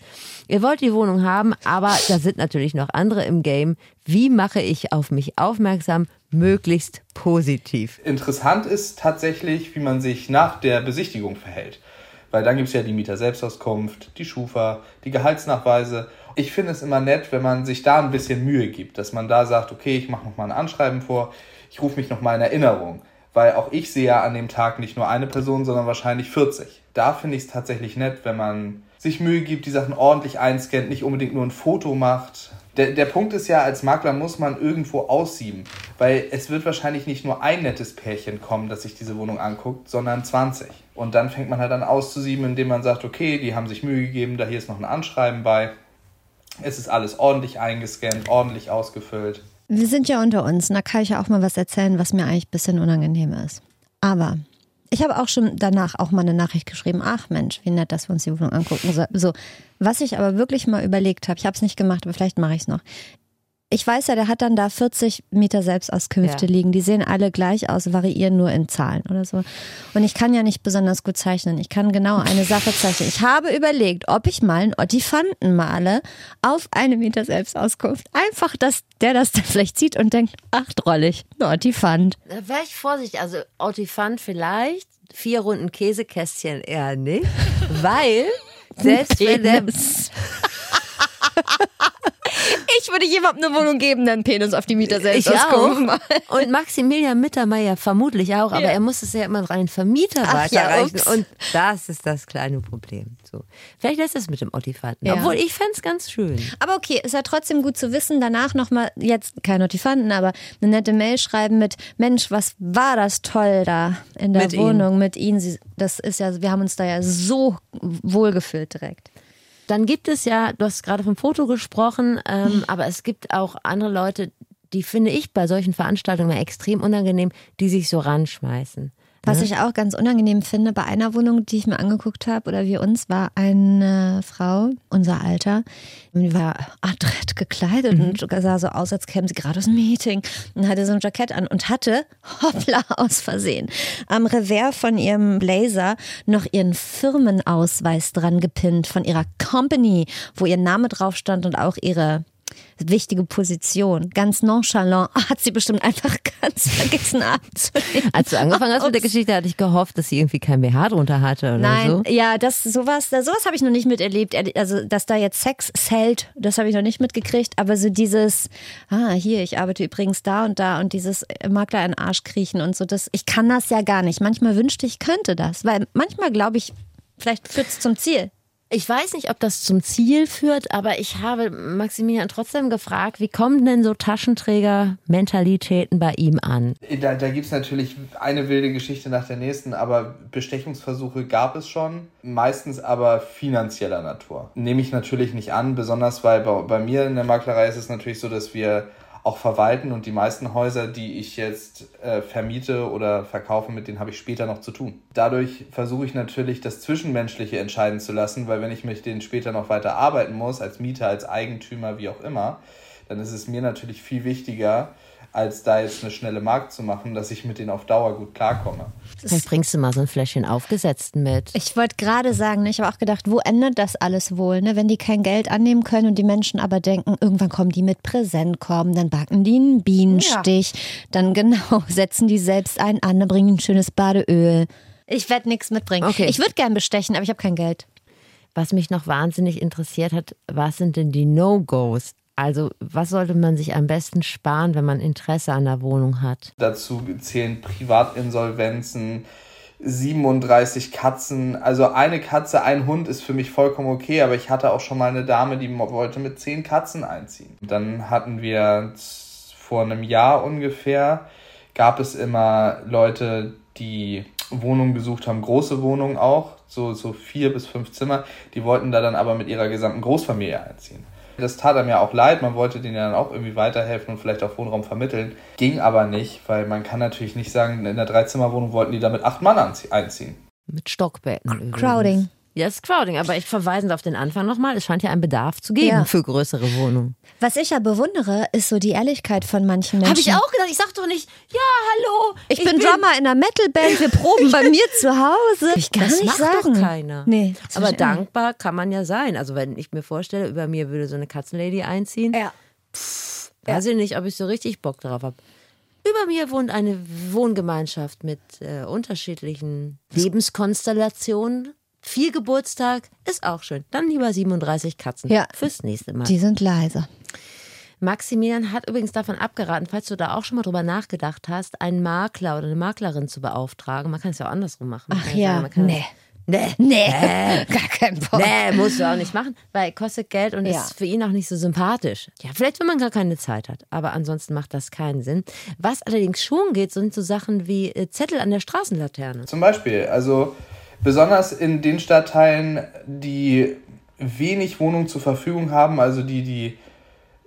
[SPEAKER 2] Ihr wollt die Wohnung haben, aber da sind natürlich noch andere im Game. Wie mache ich auf mich aufmerksam, möglichst positiv?
[SPEAKER 4] Interessant ist tatsächlich, wie man sich nach der Besichtigung verhält. Weil dann gibt es ja die Mieter-Selbstauskunft, die Schufa, die Gehaltsnachweise. Ich finde es immer nett, wenn man sich da ein bisschen Mühe gibt, dass man da sagt, okay, ich mache nochmal ein Anschreiben vor, ich rufe mich nochmal in Erinnerung. Weil auch ich sehe ja an dem Tag nicht nur eine Person, sondern wahrscheinlich 40. Da finde ich es tatsächlich nett, wenn man sich Mühe gibt, die Sachen ordentlich einscannt, nicht unbedingt nur ein Foto macht. Der, der Punkt ist ja, als Makler muss man irgendwo aussieben, weil es wird wahrscheinlich nicht nur ein nettes Pärchen kommen, das sich diese Wohnung anguckt, sondern 20. Und dann fängt man halt an auszusieben, indem man sagt, okay, die haben sich Mühe gegeben, da hier ist noch ein Anschreiben bei. Es ist alles ordentlich eingescannt, ordentlich ausgefüllt.
[SPEAKER 1] Wir sind ja unter uns, und da kann ich ja auch mal was erzählen, was mir eigentlich ein bisschen unangenehm ist. Aber ich habe auch schon danach auch mal eine Nachricht geschrieben, ach Mensch, wie nett, dass wir uns die Wohnung angucken. So, was ich aber wirklich mal überlegt habe, ich habe es nicht gemacht, aber vielleicht mache ich es noch. Ich weiß ja, der hat dann da 40 Meter Selbstauskünfte
[SPEAKER 2] Ja.
[SPEAKER 1] liegen. Die sehen alle gleich aus, variieren nur in Zahlen oder so. Und ich kann ja nicht besonders gut zeichnen. Ich kann genau eine Sache zeichnen. Ich habe überlegt, ob ich mal einen Ottifanten male auf eine Meter Selbstauskunft. Einfach, dass der das dann vielleicht sieht und denkt, ach drollig, ein Ottifant.
[SPEAKER 2] Da wäre ich vorsichtig. Also Ottifant vielleicht, vier Runden Käsekästchen eher nicht. [laughs] Weil, selbst wenn der... [laughs]
[SPEAKER 1] Ich würde jemandem eine Wohnung geben, der einen Penis auf die Mieter selbst
[SPEAKER 2] Ich auch. Und Maximilian Mittermeier vermutlich auch, aber
[SPEAKER 1] Ja.
[SPEAKER 2] er muss es ja immer rein Vermieter
[SPEAKER 1] Ach ja,
[SPEAKER 2] weiterreichen.
[SPEAKER 1] ups.
[SPEAKER 2] und das ist das kleine Problem. So. Vielleicht lässt es mit dem Ottifanten.
[SPEAKER 1] Ja.
[SPEAKER 2] Obwohl ich fände es ganz schön.
[SPEAKER 1] Aber okay, ist ja trotzdem gut zu wissen. Danach nochmal, jetzt kein Notifanten, aber eine nette Mail schreiben mit: Mensch, was war das toll da in der
[SPEAKER 2] Mit
[SPEAKER 1] Wohnung mit Ihnen? Sie, das ist ja, wir haben uns da ja so wohlgefühlt direkt.
[SPEAKER 2] Dann gibt es ja, du hast gerade vom Foto gesprochen, ähm, aber es gibt auch andere Leute, die finde ich bei solchen Veranstaltungen extrem unangenehm, die sich so ranschmeißen.
[SPEAKER 1] Was ich auch ganz unangenehm finde, bei einer Wohnung, die ich mir angeguckt habe, oder wir uns, war eine Frau, unser Alter, die war adrett gekleidet
[SPEAKER 2] Mhm.
[SPEAKER 1] und sah so aus, als käme sie gerade aus dem Meeting und hatte so ein Jackett an und hatte, [laughs] hoppla, aus Versehen, am Revers von ihrem Blazer noch ihren Firmenausweis dran gepinnt von ihrer Company, wo ihr Name drauf stand und auch ihre wichtige Position. Ganz nonchalant [laughs] hat sie bestimmt einfach [laughs] ganz vergessen abzunehmen.
[SPEAKER 2] Als du angefangen hast mit der. Geschichte, hatte ich gehofft, dass sie irgendwie kein BH drunter hatte oder
[SPEAKER 1] Nein,
[SPEAKER 2] so.
[SPEAKER 1] ja, das sowas, sowas habe ich noch nicht miterlebt. Also, dass da jetzt Sex zählt, das habe ich noch nicht mitgekriegt. Aber so dieses, ah, hier, ich arbeite übrigens da und da und dieses äh, Makler in den Arsch kriechen und so, das, ich kann das ja gar nicht. Manchmal wünschte ich, könnte das, weil manchmal glaube ich, vielleicht führt es zum Ziel.
[SPEAKER 2] Ich weiß nicht, ob das zum Ziel führt, aber ich habe Maximilian trotzdem gefragt, wie kommen denn so Taschenträger-Mentalitäten bei ihm an?
[SPEAKER 4] Da, da gibt es natürlich eine wilde Geschichte nach der nächsten, aber Bestechungsversuche gab es schon, meistens aber finanzieller Natur. Nehme ich natürlich nicht an, besonders weil bei, bei mir in der Maklerei ist es natürlich so, dass wir auch verwalten und die meisten Häuser, die ich jetzt äh, vermiete oder verkaufe, mit denen habe ich später noch zu tun. Dadurch versuche ich natürlich das Zwischenmenschliche entscheiden zu lassen, weil wenn ich mit denen später noch weiter arbeiten muss, als Mieter, als Eigentümer, wie auch immer, dann ist es mir natürlich viel wichtiger, als da jetzt eine schnelle Markt zu machen, dass ich mit denen auf Dauer gut klarkomme.
[SPEAKER 2] Vielleicht bringst du mal so ein Fläschchen aufgesetzten mit.
[SPEAKER 1] Ich wollte gerade sagen, ne, ich habe auch gedacht, wo endet das alles wohl, ne? wenn die kein Geld annehmen können und die Menschen aber denken, irgendwann kommen die mit Präsentkorben, dann backen die einen Bienenstich, dann genau [laughs] setzen die selbst einen an, dann bringen die ein schönes Badeöl. Ich werde nichts mitbringen.
[SPEAKER 2] Okay.
[SPEAKER 1] Ich würde gern bestechen, aber ich habe kein Geld.
[SPEAKER 2] Was mich noch wahnsinnig interessiert hat, was sind denn die No-Gos? Also, was sollte man sich am besten sparen, wenn man Interesse an der Wohnung hat?
[SPEAKER 4] Dazu zählen Privatinsolvenzen, 37 Katzen. Also eine Katze, ein Hund ist für mich vollkommen okay, aber ich hatte auch schon mal eine Dame, die wollte mit 10 Katzen einziehen. Dann hatten wir vor einem Jahr ungefähr, gab es immer Leute, die Wohnungen gesucht haben, große Wohnungen auch, so, so vier bis fünf Zimmer. Die wollten da dann aber mit ihrer gesamten Großfamilie einziehen. Das tat einem ja auch leid, man wollte denen ja dann auch irgendwie weiterhelfen und vielleicht auch Wohnraum vermitteln. Ging aber nicht, weil man kann natürlich nicht sagen, in einer Dreizimmerwohnung wollten die da mit acht Mann einziehen.
[SPEAKER 2] Mit Stockbetten. übrigens.
[SPEAKER 1] Crowding.
[SPEAKER 2] Ja, ist Crowding, aber ich verweise auf den Anfang nochmal. Es scheint ja einen Bedarf zu geben
[SPEAKER 1] Ja.
[SPEAKER 2] für größere Wohnungen.
[SPEAKER 1] Was ich ja bewundere, ist so die Ehrlichkeit von manchen Menschen.
[SPEAKER 2] Habe ich auch gedacht. Ich sag doch nicht, ja, hallo.
[SPEAKER 1] Ich, bin, Drummer in einer Metalband, wir proben bei mir [laughs] zu Hause. Ich kann
[SPEAKER 2] Das
[SPEAKER 1] nicht
[SPEAKER 2] macht
[SPEAKER 1] sagen.
[SPEAKER 2] doch keiner.
[SPEAKER 1] Nee,
[SPEAKER 2] Aber
[SPEAKER 1] ich
[SPEAKER 2] dankbar kann man ja sein. Also wenn ich mir vorstelle, über mir würde so eine Katzenlady einziehen,
[SPEAKER 1] nicht. Ja.
[SPEAKER 2] weiß ich nicht, ob ich so richtig Bock drauf habe. Über mir wohnt eine Wohngemeinschaft mit äh, unterschiedlichen Lebenskonstellationen. Viel Geburtstag ist auch schön. Dann lieber 37 Katzen
[SPEAKER 1] Ja.
[SPEAKER 2] fürs nächste Mal.
[SPEAKER 1] Die sind leise.
[SPEAKER 2] Maximilian hat übrigens davon abgeraten, falls du da auch schon mal drüber nachgedacht hast, einen Makler oder eine Maklerin zu beauftragen. Man kann es ja auch andersrum machen. Man
[SPEAKER 1] Ach ja,
[SPEAKER 2] sagen, man kann-
[SPEAKER 1] nee.
[SPEAKER 2] Nee.
[SPEAKER 1] Nee, [laughs] gar kein Bock.
[SPEAKER 2] Nee, musst du auch nicht machen, weil kostet Geld und
[SPEAKER 1] Ja.
[SPEAKER 2] ist für ihn auch nicht so sympathisch. Ja, vielleicht, wenn man gar keine Zeit hat, aber ansonsten macht das keinen Sinn. Was allerdings schon geht, sind so Sachen wie äh, Zettel an der Straßenlaterne.
[SPEAKER 4] Zum Beispiel, also besonders in den Stadtteilen, die wenig Wohnungen zur Verfügung haben, also die, die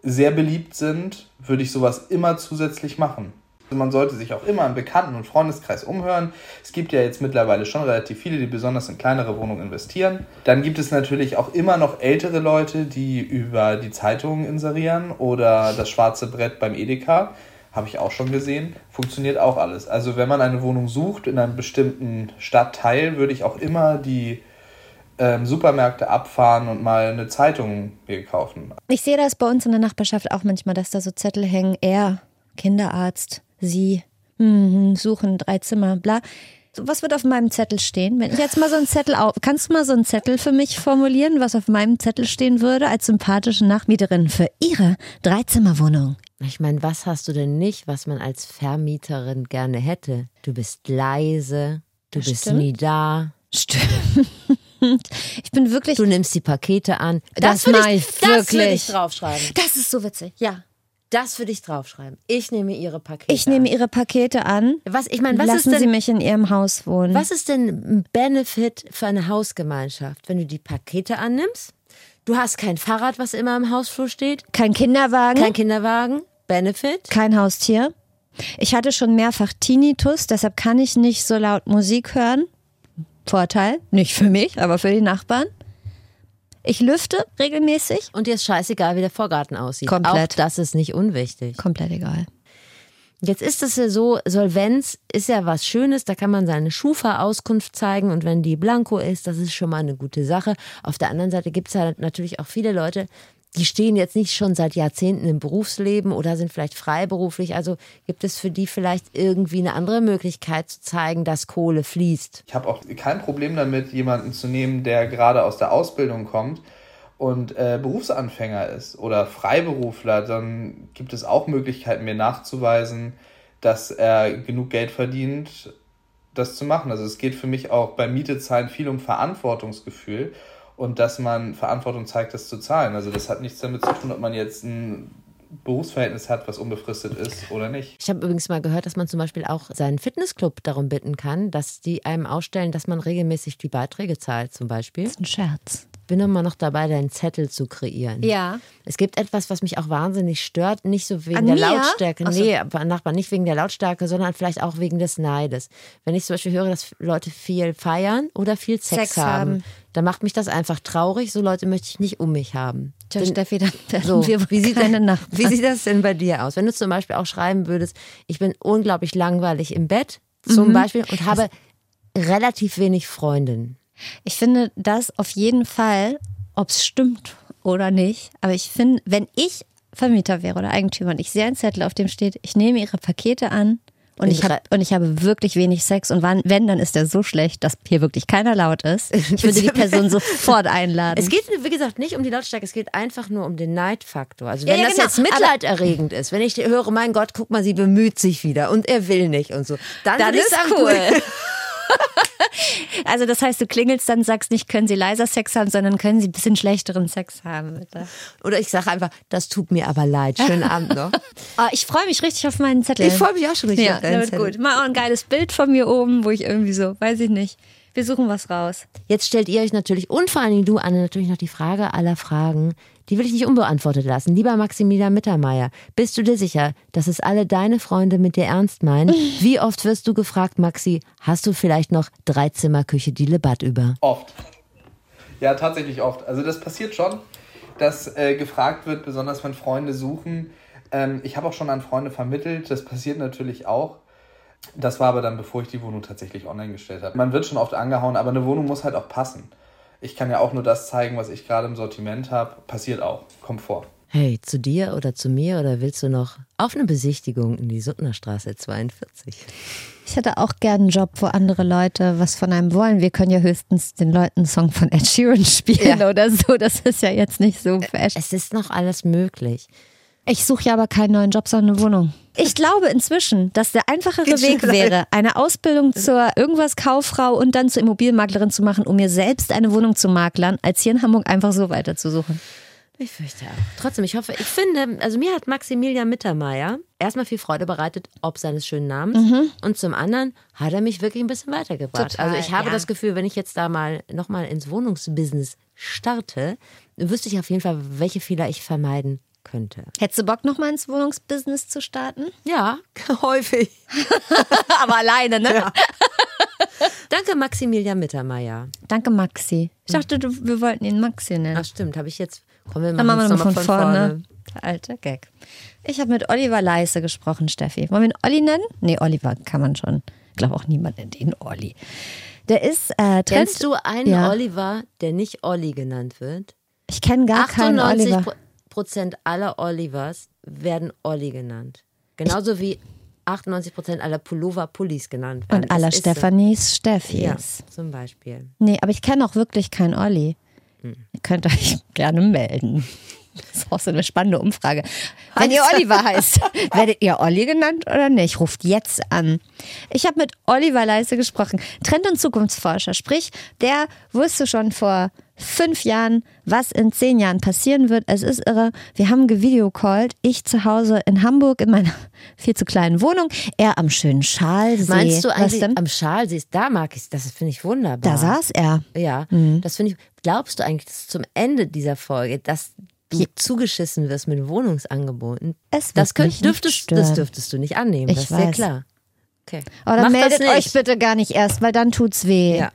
[SPEAKER 4] sehr beliebt sind, würde ich sowas immer zusätzlich machen. Man sollte sich auch immer im Bekannten- und Freundeskreis umhören. Es gibt ja jetzt mittlerweile schon relativ viele, die besonders in kleinere Wohnungen investieren. Dann gibt es natürlich auch immer noch ältere Leute, die über die Zeitungen inserieren oder das schwarze Brett beim Edeka. Habe ich auch schon gesehen. Funktioniert auch alles. Also wenn man eine Wohnung sucht in einem bestimmten Stadtteil, würde ich auch immer die ähm, Supermärkte abfahren und mal eine Zeitung mir kaufen.
[SPEAKER 1] Ich sehe das bei uns in der Nachbarschaft auch manchmal, dass da so Zettel hängen. Er, Kinderarzt, sie, mhm, suchen drei Zimmer, bla. Was wird auf meinem Zettel stehen? Wenn ich jetzt mal so einen Zettel auf, kannst du mal so einen Zettel für mich formulieren, was auf meinem Zettel stehen würde als sympathische Nachmieterin für Ihre Dreizimmerwohnung?
[SPEAKER 2] Ich meine, was hast du denn nicht, was man als Vermieterin gerne hätte? Du bist leise, du
[SPEAKER 1] Das
[SPEAKER 2] bist
[SPEAKER 1] stimmt.
[SPEAKER 2] nie da,
[SPEAKER 1] Stimmt. Ich bin wirklich.
[SPEAKER 2] du nimmst die Pakete an.
[SPEAKER 1] Das
[SPEAKER 2] würde
[SPEAKER 1] mach ich
[SPEAKER 2] das würde
[SPEAKER 1] wirklich.
[SPEAKER 2] ich draufschreiben.
[SPEAKER 1] Das ist so witzig. Ja.
[SPEAKER 2] Das würde ich draufschreiben. Ich nehme ihre Pakete
[SPEAKER 1] Ich nehme
[SPEAKER 2] an.
[SPEAKER 1] Ihre Pakete an.
[SPEAKER 2] Was, ich meine, was
[SPEAKER 1] Lassen
[SPEAKER 2] ist
[SPEAKER 1] Sie
[SPEAKER 2] denn,
[SPEAKER 1] mich in Ihrem Haus wohnen.
[SPEAKER 2] was ist denn ein Benefit für eine Hausgemeinschaft, wenn du die Pakete annimmst? Du hast kein Fahrrad, was immer im Hausflur steht,
[SPEAKER 1] Kein Kinderwagen,
[SPEAKER 2] kein Kinderwagen. Benefit?
[SPEAKER 1] kein Haustier. Ich hatte schon mehrfach Tinnitus, deshalb kann ich nicht so laut Musik hören. Vorteil, nicht für mich, aber für die Nachbarn. Ich lüfte regelmäßig.
[SPEAKER 2] Und dir ist scheißegal, wie der Vorgarten aussieht.
[SPEAKER 1] Komplett.
[SPEAKER 2] Auch das ist nicht unwichtig.
[SPEAKER 1] Komplett egal.
[SPEAKER 2] Jetzt ist es ja so, Solvenz ist ja was Schönes, da kann man seine Schufa-Auskunft zeigen und wenn die blanko ist, das ist schon mal eine gute Sache. Auf der anderen Seite gibt es ja natürlich auch viele Leute, die stehen jetzt nicht schon seit Jahrzehnten im Berufsleben oder sind vielleicht freiberuflich. Also gibt es für die vielleicht irgendwie eine andere Möglichkeit zu zeigen, dass Kohle fließt.
[SPEAKER 4] Ich habe auch kein Problem damit, jemanden zu nehmen, der gerade aus der Ausbildung kommt und äh, Berufsanfänger ist oder Freiberufler. Dann gibt es auch Möglichkeiten, mir nachzuweisen, dass er genug Geld verdient, das zu machen. Also es geht für mich auch bei Miete zahlen viel um Verantwortungsgefühl und dass man Verantwortung zeigt, das zu zahlen. Also das hat nichts damit zu tun, ob man jetzt ein Berufsverhältnis hat, was unbefristet ist oder nicht.
[SPEAKER 2] Ich habe übrigens mal gehört, dass man zum Beispiel auch seinen Fitnessclub darum bitten kann, dass die einem ausstellen, dass man regelmäßig die Beiträge zahlt, zum Beispiel.
[SPEAKER 1] Ein Scherz.
[SPEAKER 2] Bin immer noch dabei, deinen Zettel zu kreieren.
[SPEAKER 1] Ja.
[SPEAKER 2] Es gibt etwas, was mich auch wahnsinnig stört, nicht so wegen
[SPEAKER 1] An
[SPEAKER 2] der
[SPEAKER 1] mir?
[SPEAKER 2] Lautstärke,
[SPEAKER 1] so.
[SPEAKER 2] nee, aber Nachbarn, nicht wegen der Lautstärke, sondern vielleicht auch wegen des Neides. Wenn ich zum Beispiel höre, dass Leute viel feiern oder viel Sex,
[SPEAKER 1] Sex
[SPEAKER 2] haben,
[SPEAKER 1] haben.
[SPEAKER 2] dann macht mich das einfach traurig. So Leute möchte ich nicht um mich haben.
[SPEAKER 1] Tja,
[SPEAKER 2] Denn-
[SPEAKER 1] Steffi, dann werden
[SPEAKER 2] so,
[SPEAKER 1] wir
[SPEAKER 2] wie sieht, denn,
[SPEAKER 1] Nachbarn.
[SPEAKER 2] wie sieht das denn bei dir aus? Wenn du zum Beispiel auch schreiben würdest, ich bin unglaublich langweilig im Bett, zum
[SPEAKER 1] Mhm.
[SPEAKER 2] Beispiel, und habe relativ wenig Freundinnen.
[SPEAKER 1] Ich finde das auf jeden Fall, ob es stimmt oder nicht. Aber ich finde, wenn ich Vermieter wäre oder Eigentümer und ich sehe einen Zettel, auf dem steht, ich nehme ihre Pakete an und ich, hab, und ich habe wirklich wenig Sex und wann, wenn, dann ist der so schlecht, dass hier wirklich keiner laut ist. Ich würde die [laughs] Person sofort einladen.
[SPEAKER 2] Es geht, wie gesagt, nicht um die Lautstärke, es geht einfach nur um den Neidfaktor. Also
[SPEAKER 1] Ja,
[SPEAKER 2] wenn
[SPEAKER 1] ja,
[SPEAKER 2] das
[SPEAKER 1] genau.
[SPEAKER 2] jetzt mitleiderregend ist, wenn ich höre, mein Gott, guck mal, sie bemüht sich wieder und er will nicht und so, dann,
[SPEAKER 1] dann ist
[SPEAKER 2] sagen,
[SPEAKER 1] cool. [laughs] Also das heißt, du klingelst dann, sagst nicht, können sie leiser Sex haben, sondern können sie ein bisschen schlechteren Sex haben, bitte.
[SPEAKER 2] Oder ich sage einfach, das tut mir aber leid. Schönen [laughs] Abend noch.
[SPEAKER 1] Oh, ich freue mich richtig auf meinen Zettel.
[SPEAKER 2] Ich freue mich auch schon richtig
[SPEAKER 1] Ja,
[SPEAKER 2] auf deinen Zettel.
[SPEAKER 1] gut. Mal auch ein geiles Bild von mir oben, wo ich irgendwie so, weiß ich nicht. Wir suchen was raus.
[SPEAKER 2] Jetzt stellt ihr euch natürlich und vor allen Dingen du, Anne, natürlich noch die Frage aller Fragen. Die will ich nicht unbeantwortet lassen. Lieber Maximilian Mittermeier, bist du dir sicher, dass es alle deine Freunde mit dir ernst meinen? [laughs] Wie oft wirst du gefragt, Maxi, hast du vielleicht noch Dreizimmerküche die Lebat über?
[SPEAKER 4] Oft. Ja, tatsächlich oft. Also das passiert schon, dass äh, gefragt wird, besonders wenn Freunde suchen. Ähm, ich habe auch schon an Freunde vermittelt, das passiert natürlich auch. Das war aber dann, bevor ich die Wohnung tatsächlich online gestellt habe. Man wird schon oft angehauen, aber eine Wohnung muss halt auch passen. Ich kann ja auch nur das zeigen, was ich gerade im Sortiment habe. Passiert auch. Kommt vor.
[SPEAKER 2] Hey, zu dir oder zu mir oder willst du noch auf eine Besichtigung in die Suttnerstraße 42?
[SPEAKER 1] Ich hätte auch gern einen Job, wo andere Leute was von einem wollen. Wir können ja höchstens den Leuten einen Song von Ed Sheeran spielen
[SPEAKER 2] Ja.
[SPEAKER 1] oder so. Das ist ja jetzt nicht so fest.
[SPEAKER 2] Es ist noch alles möglich.
[SPEAKER 1] Ich suche ja aber keinen neuen Job, sondern eine Wohnung. Ich glaube inzwischen, dass der einfachere
[SPEAKER 2] Geht
[SPEAKER 1] Weg wäre, eine Ausbildung zur irgendwas Kauffrau und dann zur Immobilienmaklerin zu machen, um mir selbst eine Wohnung zu maklern, als hier in Hamburg einfach so weiterzusuchen.
[SPEAKER 2] Ich fürchte auch. Trotzdem, ich hoffe, ich finde, also mir hat Maximilian Mittermeier erstmal viel Freude bereitet, ob seines schönen Namens. Und zum anderen hat er mich wirklich ein bisschen weitergebracht.
[SPEAKER 1] Total,
[SPEAKER 2] also ich habe
[SPEAKER 1] ja.
[SPEAKER 2] das Gefühl, wenn ich jetzt da mal nochmal ins Wohnungsbusiness starte, wüsste ich auf jeden Fall, welche Fehler ich vermeiden könnte.
[SPEAKER 1] Hättest du Bock, nochmal ins Wohnungsbusiness zu starten?
[SPEAKER 2] Ja, [laughs] häufig. [laughs]
[SPEAKER 1] Aber alleine, ne? [laughs]
[SPEAKER 2] Danke, Maximilian Mittermeier.
[SPEAKER 1] Danke, Maxi. Ich dachte, du, wir wollten ihn Maxi nennen.
[SPEAKER 2] Ach stimmt, habe ich jetzt. Kommen wir
[SPEAKER 1] Dann machen wir
[SPEAKER 2] noch
[SPEAKER 1] von, vorne. Der alte Gag. Ich habe mit Oliver Leise gesprochen, Steffi. Wollen wir ihn Olli nennen? Nee, Oliver kann man schon. Ich glaube auch niemand nennt ihn Olli. Der ist äh, Trend.
[SPEAKER 2] Kennst du einen
[SPEAKER 1] Ja.
[SPEAKER 2] Oliver, der nicht Olli genannt wird?
[SPEAKER 1] Ich kenne gar keinen
[SPEAKER 2] 98
[SPEAKER 1] Oliver.
[SPEAKER 2] Prozent aller Olivers werden Olli genannt. Genauso wie 98 Prozent aller Pullover Pullis genannt werden.
[SPEAKER 1] Und aller
[SPEAKER 2] Es ist so.
[SPEAKER 1] Stephanies Steffis.
[SPEAKER 2] Ja, zum Beispiel.
[SPEAKER 1] Nee, aber ich kenne auch wirklich keinen Olli.
[SPEAKER 2] Hm.
[SPEAKER 1] Ihr könnt euch gerne melden. [laughs] Das ist auch so eine spannende Umfrage. Wenn ihr Oliver heißt, [laughs] werdet ihr Olli genannt oder nicht? Ruft jetzt an. Ich habe mit Oliver Leise gesprochen, Trend- und Zukunftsforscher. Sprich, der wusste schon vor fünf Jahren, was in zehn Jahren passieren wird. Es ist irre. Wir haben gevideocallt. Ich zu Hause in Hamburg in meiner [laughs] viel zu kleinen Wohnung. Er am schönen Schalsee.
[SPEAKER 2] Meinst du eigentlich am Schal siehst, da mag ich das finde ich wunderbar.
[SPEAKER 1] Da saß er.
[SPEAKER 2] Ja,
[SPEAKER 1] Mhm.
[SPEAKER 2] das finde ich. Glaubst du eigentlich, dass zum Ende dieser Folge, dass du zugeschissen wirst mit Wohnungsangeboten? Das, könnt, dürftest, das dürftest du nicht annehmen.
[SPEAKER 1] Ich
[SPEAKER 2] das ist sehr
[SPEAKER 1] weiß.
[SPEAKER 2] klar. Okay.
[SPEAKER 1] Aber dann
[SPEAKER 2] Mach
[SPEAKER 1] meldet euch bitte gar nicht erst, weil dann tut's weh.
[SPEAKER 2] Ja.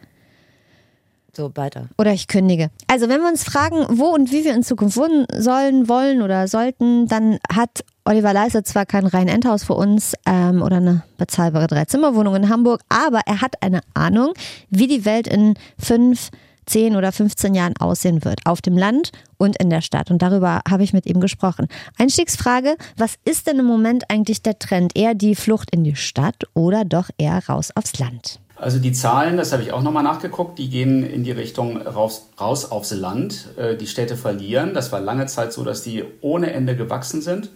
[SPEAKER 2] So, weiter.
[SPEAKER 1] Oder ich kündige. Also wenn wir uns fragen, wo und wie wir in Zukunft wohnen sollen, wollen oder sollten, dann hat Oliver Leise zwar kein rein Endhaus für uns ähm, oder eine bezahlbare Dreizimmerwohnung in Hamburg, aber er hat eine Ahnung, wie die Welt in fünf, zehn oder 15 Jahren aussehen wird. Auf dem Land und in der Stadt. Und darüber habe ich mit ihm gesprochen. Einstiegsfrage, was ist denn im Moment eigentlich der Trend? Eher die Flucht in die Stadt oder doch eher raus aufs Land?
[SPEAKER 5] Also die Zahlen, das habe ich auch nochmal nachgeguckt, die gehen in die Richtung raus, raus aufs Land. Äh, Die Städte verlieren. Das war lange Zeit so, dass die ohne Ende gewachsen sind.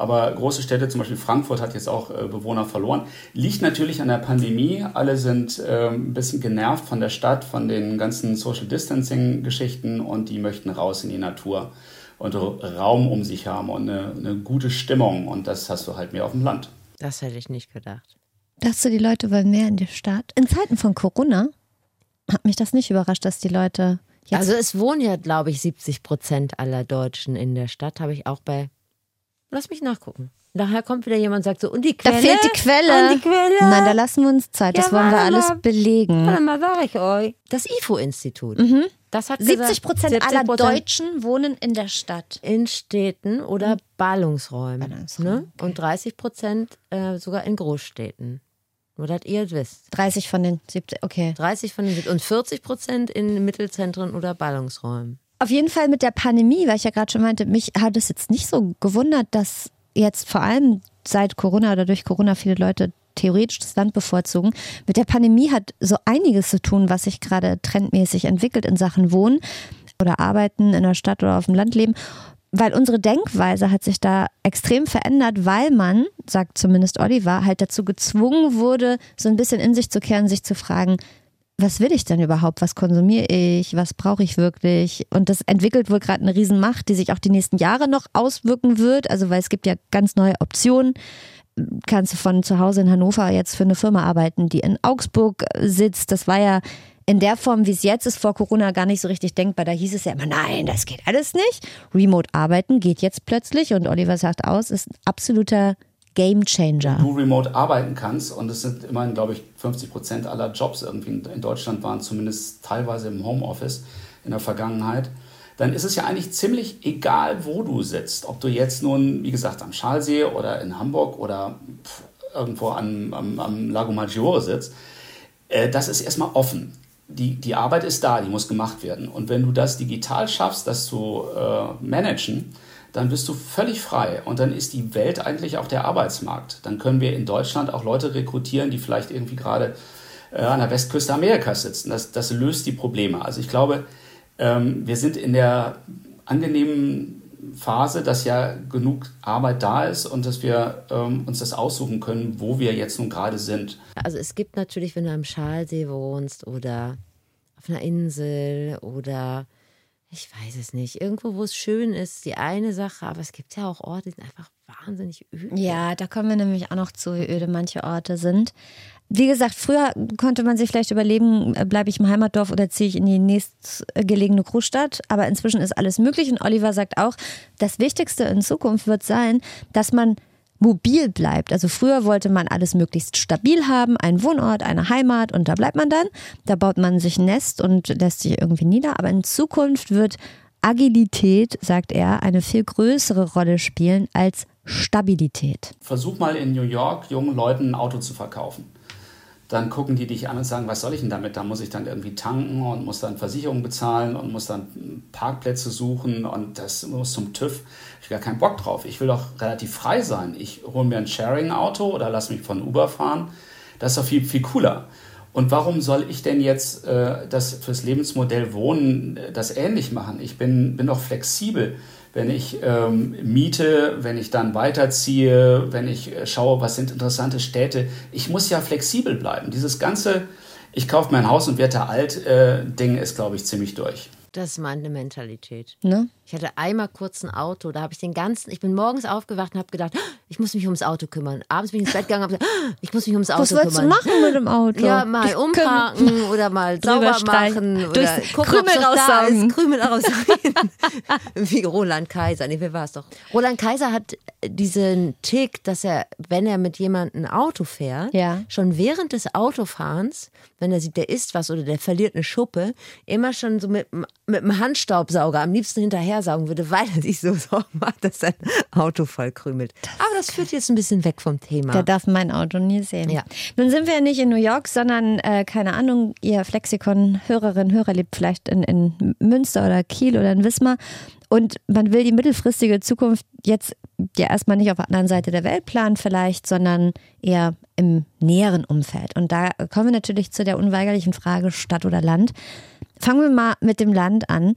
[SPEAKER 5] Aber große Städte, zum Beispiel Frankfurt, hat jetzt auch äh, Bewohner verloren. Liegt natürlich an der Pandemie. Alle sind ähm, ein bisschen genervt von der Stadt, von den ganzen Social Distancing-Geschichten und die möchten raus in die Natur und Raum um sich haben und eine, eine gute Stimmung. Und das hast du halt mehr auf dem Land.
[SPEAKER 2] Das hätte ich nicht gedacht.
[SPEAKER 1] Dachtest du, die Leute wollen mehr in die Stadt? In Zeiten von Corona hat mich das nicht überrascht, dass die Leute jetzt.
[SPEAKER 2] Also es wohnen ja, glaube ich, 70 Prozent aller Deutschen in der Stadt. Habe ich auch bei. Lass mich nachgucken. Daher kommt wieder jemand und sagt so, und die
[SPEAKER 1] da
[SPEAKER 2] Quelle?
[SPEAKER 1] fehlt die Quelle.
[SPEAKER 2] Die Quelle?
[SPEAKER 1] Nein, da lassen wir uns Zeit. Das
[SPEAKER 2] Ja,
[SPEAKER 1] wollen wir alles
[SPEAKER 2] mal.
[SPEAKER 1] belegen.
[SPEAKER 2] Warte mal, sag ich euch. Das IFO-Institut. Das hat
[SPEAKER 1] 70
[SPEAKER 2] gesagt,
[SPEAKER 1] Prozent aller
[SPEAKER 2] 70%
[SPEAKER 1] Deutschen wohnen in der Stadt.
[SPEAKER 2] in Städten oder Ballungsräumen.
[SPEAKER 1] Ballungsräumen,
[SPEAKER 2] Ne? Und 30 Prozent äh, sogar in Großstädten. Nur, dass ihr es wisst.
[SPEAKER 1] 30 von den 70, okay.
[SPEAKER 2] 30 von den und 40 Prozent in Mittelzentren oder Ballungsräumen.
[SPEAKER 1] Auf jeden Fall mit der Pandemie, weil ich ja gerade schon meinte, mich hat es jetzt nicht so gewundert, dass jetzt vor allem seit Corona oder durch Corona viele Leute theoretisch das Land bevorzugen. Mit der Pandemie hat so einiges zu tun, was sich gerade trendmäßig entwickelt in Sachen Wohnen oder Arbeiten in der Stadt oder auf dem Land leben. Weil unsere Denkweise hat sich da extrem verändert, weil man, sagt zumindest Oliver, halt dazu gezwungen wurde, so ein bisschen in sich zu kehren, sich zu fragen, was will ich denn überhaupt? Was konsumiere ich? Was brauche ich wirklich? Und das entwickelt wohl gerade eine Riesenmacht, die sich auch die nächsten Jahre noch auswirken wird. Also, weil es gibt ja ganz neue Optionen. Kannst du von zu Hause in Hannover jetzt für eine Firma arbeiten, die in Augsburg sitzt. Das war ja in der Form, wie es jetzt ist, vor Corona gar nicht so richtig denkbar. Da hieß es ja immer, nein, das geht alles nicht. Remote arbeiten geht jetzt plötzlich und Oliver sagt aus, ist ein absoluter Game Changer.
[SPEAKER 5] du remote arbeiten kannst, und es sind immerhin, glaube ich, 50 Prozent aller Jobs irgendwie in Deutschland waren zumindest teilweise im Homeoffice in der Vergangenheit, dann ist es ja eigentlich ziemlich egal, wo du sitzt. Ob du jetzt nun, wie gesagt, am Schalsee oder in Hamburg oder pf, irgendwo am, am, am Lago Maggiore sitzt. Äh, das ist erstmal offen. Die, die Arbeit ist da, die muss gemacht werden. Und wenn du das digital schaffst, das zu äh, managen, dann bist du völlig frei. Und dann ist die Welt eigentlich auch der Arbeitsmarkt. Dann können wir in Deutschland auch Leute rekrutieren, die vielleicht irgendwie gerade äh, an der Westküste Amerikas sitzen. Das, das löst die Probleme. Also ich glaube, ähm, wir sind in der angenehmen Phase, dass ja genug Arbeit da ist und dass wir ähm, uns das aussuchen können, wo wir jetzt nun gerade sind.
[SPEAKER 2] Also es gibt natürlich, wenn du am Schalsee wohnst oder auf einer Insel oder ich weiß es nicht, irgendwo, wo es schön ist, die eine Sache, aber es gibt ja auch Orte, die sind einfach wahnsinnig öde.
[SPEAKER 1] Ja, da kommen wir nämlich auch noch zu, wie öde manche Orte sind. wie gesagt, früher konnte man sich vielleicht überlegen, äh, bleibe ich im Heimatdorf oder ziehe ich in die nächstgelegene Großstadt. Aber inzwischen ist alles möglich. Und Oliver sagt auch, das Wichtigste in Zukunft wird sein, dass man mobil bleibt. Also früher wollte man alles möglichst stabil haben, einen Wohnort, eine Heimat und da bleibt man dann. Da baut man sich ein Nest und lässt sich irgendwie nieder. Aber in Zukunft wird Agilität, sagt er, eine viel größere Rolle spielen als Stabilität.
[SPEAKER 5] Versuch mal in New York jungen Leuten ein Auto zu verkaufen dann gucken die dich an und sagen, was soll ich denn damit? Da muss ich dann irgendwie tanken und muss dann Versicherungen bezahlen und muss dann Parkplätze suchen und das muss zum TÜV. Gar keinen Bock drauf. Ich will doch relativ frei sein. Ich hole mir ein Sharing-Auto oder lass mich von Uber fahren. Das ist doch viel, viel cooler. Und warum soll ich denn jetzt äh, das fürs Lebensmodell Wohnen äh, das ähnlich machen? Ich bin, bin doch flexibel wenn ich ähm, miete, wenn ich dann weiterziehe, wenn ich äh, schaue, was sind interessante Städte. Ich muss ja flexibel bleiben. Dieses ganze, ich kaufe mein Haus und werde alt, äh, Ding ist, glaube ich, ziemlich durch.
[SPEAKER 2] Das ist meine Mentalität. Ne? Ich hatte einmal kurz ein Auto, da habe ich den ganzen, ich bin morgens aufgewacht und habe gedacht, ich muss mich ums Auto kümmern. Abends bin ich ins Bett gegangen und habe gesagt, ich muss mich ums Auto
[SPEAKER 1] Was
[SPEAKER 2] kümmern.
[SPEAKER 1] Was wolltest du machen mit dem Auto?
[SPEAKER 2] Ja, mal umparken [laughs] oder mal sauber machen oder gucken, Krümel raussaugen. Krümel raussaugen. [laughs] Wie Roland Kaiser, nee, wer war es doch? Roland Kaiser hat diesen Tick, dass er, wenn er mit jemandem ein Auto fährt, ja. schon während des Autofahrens, wenn er sieht, der isst was oder der verliert eine Schuppe, immer schon so mit, mit einem Handstaubsauger am liebsten hinterher saugen würde, weil er sich so [laughs] Sorgen macht, dass sein Auto voll krümelt. Aber das führt jetzt ein bisschen weg vom Thema.
[SPEAKER 1] Der darf mein Auto nie sehen. Ja. Nun sind wir ja nicht in New York, sondern, äh, keine Ahnung, ihr Flexikon-Hörerinnen, Hörer lebt vielleicht in, in Münster oder Kiel oder in Wismar. Und man will die mittelfristige Zukunft jetzt ja erstmal nicht auf der anderen Seite der Welt planen vielleicht, sondern eher im näheren Umfeld. Und da kommen wir natürlich zu der unweigerlichen Frage Stadt oder Land. Fangen wir mal mit dem Land an.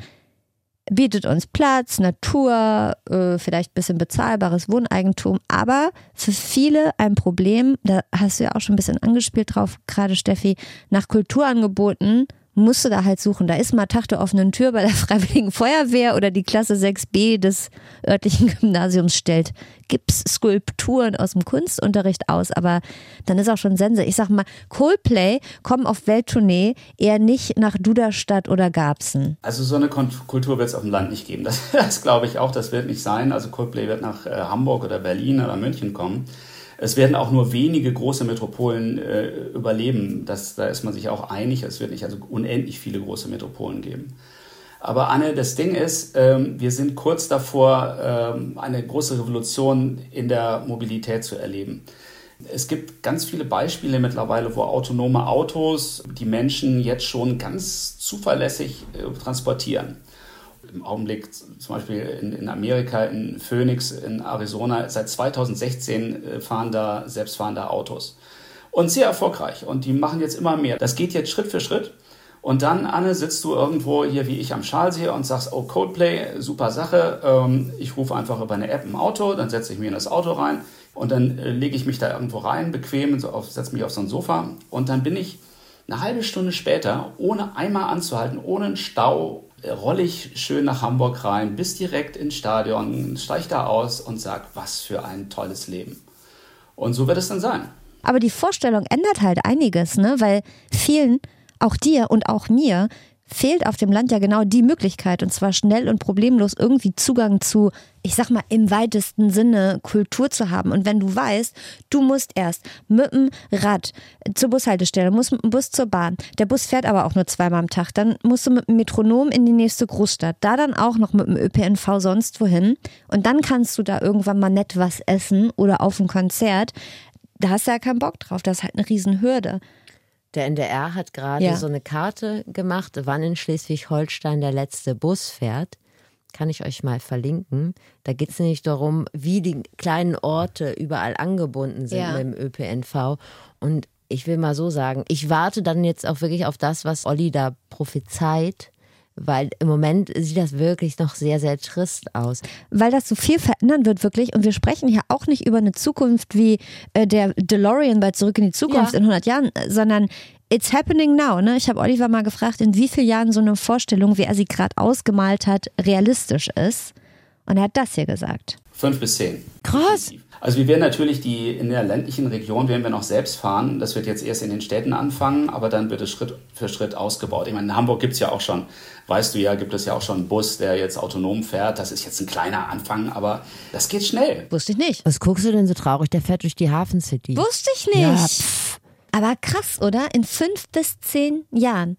[SPEAKER 1] Bietet uns Platz, Natur, äh, vielleicht ein bisschen bezahlbares Wohneigentum, aber für viele ein Problem, da hast du ja auch schon ein bisschen angespielt drauf, gerade Steffi, nach Kulturangeboten musst du da halt suchen. Da ist mal Tag der offenen Tür bei der [laughs] Freiwilligen Feuerwehr oder die Klasse 6b des örtlichen Gymnasiums stellt Gipsskulpturen aus dem Kunstunterricht aus, aber dann ist auch schon Sense. Ich sag mal, Coldplay kommen auf Welttournee eher nicht nach Duderstadt oder Garbsen.
[SPEAKER 5] Also so eine Kultur wird es auf dem Land nicht geben. [laughs] Das, das glaube ich auch, das wird nicht sein. Also Coldplay wird nach äh, Hamburg oder Berlin oder München kommen. Es werden auch nur wenige große Metropolen äh, überleben. Das, da ist man sich auch einig. Es wird nicht also unendlich viele große Metropolen geben. Aber Anne, das Ding ist, ähm, wir sind kurz davor, ähm, eine große Revolution in der Mobilität zu erleben. Es gibt ganz viele Beispiele mittlerweile, wo autonome Autos die Menschen jetzt schon ganz zuverlässig äh, transportieren im Augenblick zum Beispiel in, in, Amerika, in Phoenix, in Arizona, seit 2016 äh, fahren da selbstfahrende Autos. Und sehr erfolgreich. Und die machen jetzt immer mehr. Das geht jetzt Schritt für Schritt. Und dann, Anne, sitzt du irgendwo hier wie ich am Schalsee und sagst, oh, Codeplay, super Sache. Ähm, ich rufe einfach über eine App im Auto, dann setze ich mich in das Auto rein und dann äh, lege ich mich da irgendwo rein, bequem, setze mich auf so ein Sofa und dann bin ich eine halbe Stunde später, ohne einmal anzuhalten, ohne einen Stau, rolle ich schön nach Hamburg rein, bis direkt ins Stadion, steige da aus und sage, was für ein tolles Leben. Und so wird es dann sein.
[SPEAKER 1] Aber die Vorstellung ändert halt einiges, ne? weil vielen, auch dir und auch mir, fehlt auf dem Land ja genau die Möglichkeit, und zwar schnell und problemlos irgendwie Zugang zu, ich sag mal, im weitesten Sinne Kultur zu haben. Und wenn du weißt, du musst erst mit dem Rad zur Bushaltestelle, musst mit dem Bus zur Bahn, der Bus fährt aber auch nur zweimal am Tag, dann musst du mit dem Metronom in die nächste Großstadt, da dann auch noch mit dem ÖPNV sonst wohin. Und dann kannst du da irgendwann mal nett was essen oder auf ein Konzert. Da hast du ja keinen Bock drauf. Das ist halt eine Riesenhürde.
[SPEAKER 2] Der NDR hat gerade ja. so eine Karte gemacht, wann in Schleswig-Holstein der letzte Bus fährt. Kann ich euch mal verlinken. Da geht es nämlich darum, wie die kleinen Orte überall angebunden sind ja. mit dem ÖPNV. Und ich will mal so sagen, ich warte dann jetzt auch wirklich auf das, was Olli da prophezeit weil im Moment sieht das wirklich noch sehr, sehr trist aus.
[SPEAKER 1] Weil das so viel verändern wird, wirklich. Und wir sprechen hier auch nicht über eine Zukunft wie äh, der DeLorean bei Zurück in die Zukunft ja. in 100 Jahren, sondern It's happening now. Ne? Ich habe Oliver mal gefragt, in wie vielen Jahren so eine Vorstellung, wie er sie gerade ausgemalt hat, realistisch ist. Und er hat das hier gesagt.
[SPEAKER 5] Fünf bis zehn.
[SPEAKER 2] Krass.
[SPEAKER 5] Also wir werden natürlich die in der ländlichen Region werden wir noch selbst fahren. Das wird jetzt erst in den Städten anfangen, aber dann wird es Schritt für Schritt ausgebaut. Ich meine, in Hamburg gibt es ja auch schon, weißt du ja, gibt es ja auch schon einen Bus, der jetzt autonom fährt. Das ist jetzt ein kleiner Anfang, aber das geht schnell.
[SPEAKER 1] Wusste ich nicht.
[SPEAKER 2] Was guckst du denn so traurig? Der fährt durch die Hafen City.
[SPEAKER 1] Wusste ich nicht.
[SPEAKER 2] Ja.
[SPEAKER 1] Aber krass, oder? In fünf bis zehn Jahren.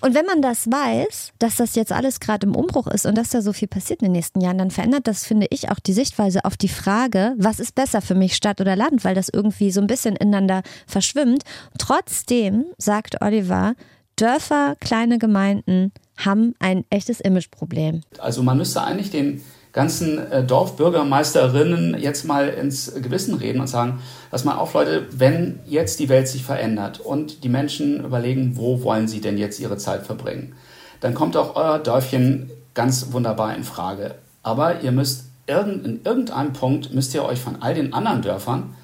[SPEAKER 1] Und wenn man das weiß, dass das jetzt alles gerade im Umbruch ist und dass da so viel passiert in den nächsten Jahren, dann verändert das, finde ich, auch die Sichtweise auf die Frage, was ist besser für mich, Stadt oder Land, weil das irgendwie so ein bisschen ineinander verschwimmt. Trotzdem, sagt Oliver, Dörfer, kleine Gemeinden haben ein echtes Imageproblem.
[SPEAKER 5] Also man müsste eigentlich den ganzen äh, Dorfbürgermeisterinnen jetzt mal ins Gewissen reden und sagen, pass mal auf Leute, wenn jetzt die Welt sich verändert und die Menschen überlegen, wo wollen sie denn jetzt ihre Zeit verbringen, dann kommt auch euer Dörfchen ganz wunderbar in Frage. Aber ihr müsst in irgendeinem Punkt müsst ihr euch von all den anderen Dörfern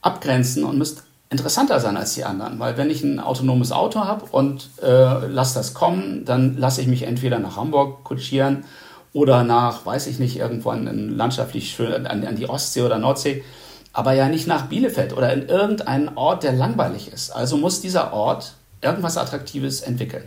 [SPEAKER 5] abgrenzen und müsst interessanter sein als die anderen. Weil wenn ich ein autonomes Auto habe und äh, lasse das kommen, dann lasse ich mich entweder nach Hamburg kutschieren oder nach, weiß ich nicht, irgendwann landschaftlich schön an, an die Ostsee oder Nordsee, aber ja nicht nach Bielefeld oder in irgendeinen Ort, der langweilig ist. Also muss dieser Ort irgendwas Attraktives entwickeln.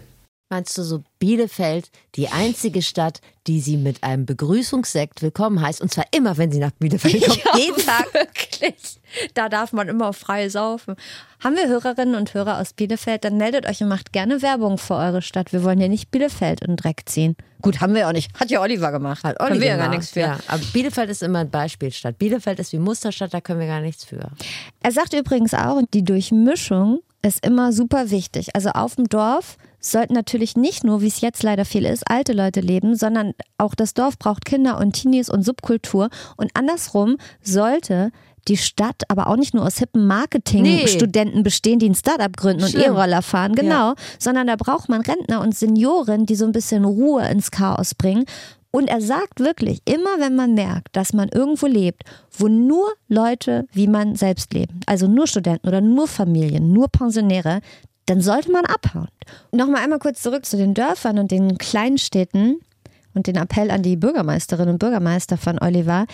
[SPEAKER 2] Meinst du so Bielefeld, die einzige Stadt, die sie mit einem Begrüßungssekt willkommen heißt? Und zwar immer, wenn sie nach Bielefeld kommt. jeden [laughs] Tag.
[SPEAKER 1] Wirklich. Da darf man immer frei saufen. Haben wir Hörerinnen und Hörer aus Bielefeld, dann meldet euch und macht gerne Werbung für eure Stadt. Wir wollen ja nicht Bielefeld in den Dreck ziehen. Gut, haben wir auch nicht. Hat ja Oliver gemacht.
[SPEAKER 2] Hat Olli
[SPEAKER 1] wir ja gar nichts für.
[SPEAKER 2] Ja, aber Bielefeld ist immer ein Beispielstadt. Bielefeld ist wie Musterstadt, da können wir gar nichts für.
[SPEAKER 1] Er sagt übrigens auch, die Durchmischung ist immer super wichtig. Also auf dem Dorf sollten natürlich nicht nur, wie es jetzt leider viel ist, alte Leute leben, sondern auch das Dorf braucht Kinder und Teenies und Subkultur. Und andersrum sollte die Stadt aber auch nicht nur aus hippen Marketing-Studenten bestehen, die ein Startup gründen und
[SPEAKER 2] Schlimm.
[SPEAKER 1] E-Roller fahren, genau, sondern da braucht man Rentner und Senioren, die so ein bisschen Ruhe ins Chaos bringen. Und er sagt wirklich, immer wenn man merkt, dass man irgendwo lebt, wo nur Leute wie man selbst leben, also nur Studenten oder nur Familien, nur Pensionäre, dann sollte man abhauen. Nochmal einmal kurz zurück zu den Dörfern und den Kleinstädten und den Appell an die Bürgermeisterinnen und Bürgermeister von Oliver.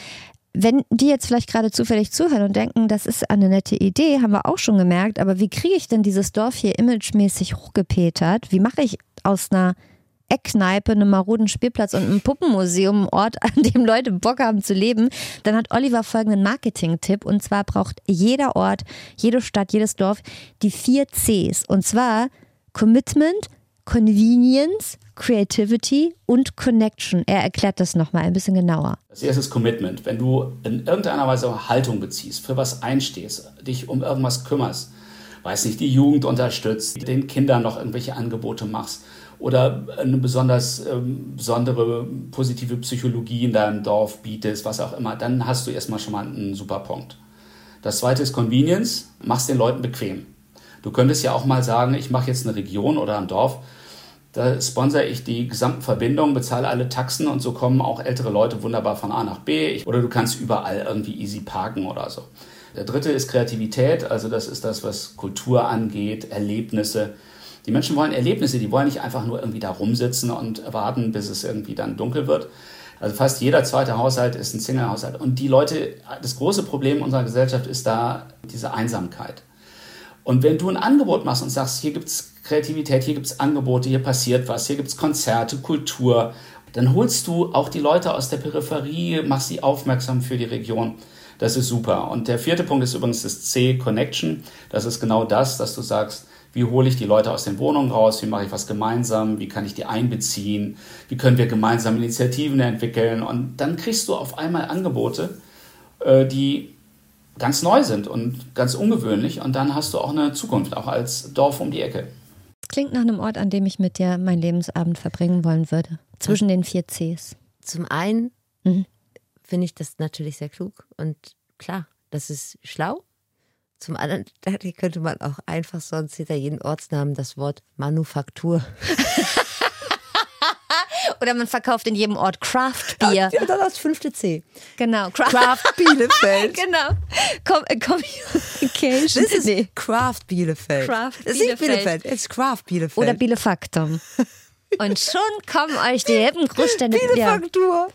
[SPEAKER 1] Wenn die jetzt vielleicht gerade zufällig zuhören und denken, das ist eine nette Idee, haben wir auch schon gemerkt, aber wie kriege ich denn dieses Dorf hier imagemäßig hochgepetert? Wie mache ich aus einer Eckkneipe, einem maroden Spielplatz und einem Puppenmuseum, einen Ort, [laughs] an dem Leute Bock haben zu leben, dann hat Oliver folgenden Marketing-Tipp und zwar braucht jeder Ort, jede Stadt, jedes Dorf die vier Cs und zwar Commitment, Convenience, Creativity und Connection. Er erklärt das nochmal ein bisschen genauer.
[SPEAKER 5] Das erste ist Commitment. Wenn du in irgendeiner Weise Haltung beziehst, für was einstehst, dich um irgendwas kümmerst, weiß nicht, die Jugend unterstützt, den Kindern noch irgendwelche Angebote machst oder eine besonders ähm, besondere positive Psychologie in deinem Dorf bietest, was auch immer, dann hast du erstmal schon mal einen super Punkt. Das zweite ist Convenience, machst den Leuten bequem. Du könntest ja auch mal sagen, ich mache jetzt eine Region oder ein Dorf, da sponsere ich die gesamten Verbindungen, bezahle alle Taxen und so kommen auch ältere Leute wunderbar von A nach B. Oder du kannst überall irgendwie easy parken oder so. Der dritte ist Kreativität, also das ist das, was Kultur angeht, Erlebnisse. Die Menschen wollen Erlebnisse, die wollen nicht einfach nur irgendwie da rumsitzen und warten, bis es irgendwie dann dunkel wird. Also fast jeder zweite Haushalt ist ein Single-Haushalt. Und die Leute, das große Problem unserer Gesellschaft ist da diese Einsamkeit. Und wenn du ein Angebot machst und sagst, hier gibt es Kreativität, hier gibt es Angebote, hier passiert was, hier gibt es Konzerte, Kultur, dann holst du auch die Leute aus der Peripherie, machst sie aufmerksam für die Region. Das ist super. Und der vierte Punkt ist übrigens das C, Connection. Das ist genau das, dass du sagst, wie hole ich die Leute aus den Wohnungen raus? Wie mache ich was gemeinsam? Wie kann ich die einbeziehen? Wie können wir gemeinsam Initiativen entwickeln? Und dann kriegst du auf einmal Angebote, äh, die ganz neu sind und ganz ungewöhnlich. Und dann hast du auch eine Zukunft, auch als Dorf um die Ecke.
[SPEAKER 1] Klingt nach einem Ort, an dem ich mit dir meinen Lebensabend verbringen wollen würde. Zwischen den vier Cs.
[SPEAKER 2] Zum einen
[SPEAKER 1] Mhm.
[SPEAKER 2] finde ich das natürlich sehr klug und klar, das ist schlau. Zum anderen könnte man auch einfach sonst hinter jeden Ortsnamen das Wort Manufaktur. [laughs]
[SPEAKER 1] Oder man verkauft in jedem Ort Craft Beer.
[SPEAKER 2] Ja, dann das fünfte C.
[SPEAKER 1] Genau, Craft,
[SPEAKER 2] Craft Bielefeld. [laughs]
[SPEAKER 1] genau. Com äh, Communication.
[SPEAKER 2] Das ist
[SPEAKER 1] Nee.
[SPEAKER 2] Craft Bielefeld.
[SPEAKER 1] Craft
[SPEAKER 2] das ist nicht
[SPEAKER 1] Bielefeld.
[SPEAKER 2] Bielefeld, es ist Craft Bielefeld.
[SPEAKER 1] Oder Bielefaktum. [laughs] Und schon kommen euch die hippen Großstädte. Ja,
[SPEAKER 2] Bielefaktur.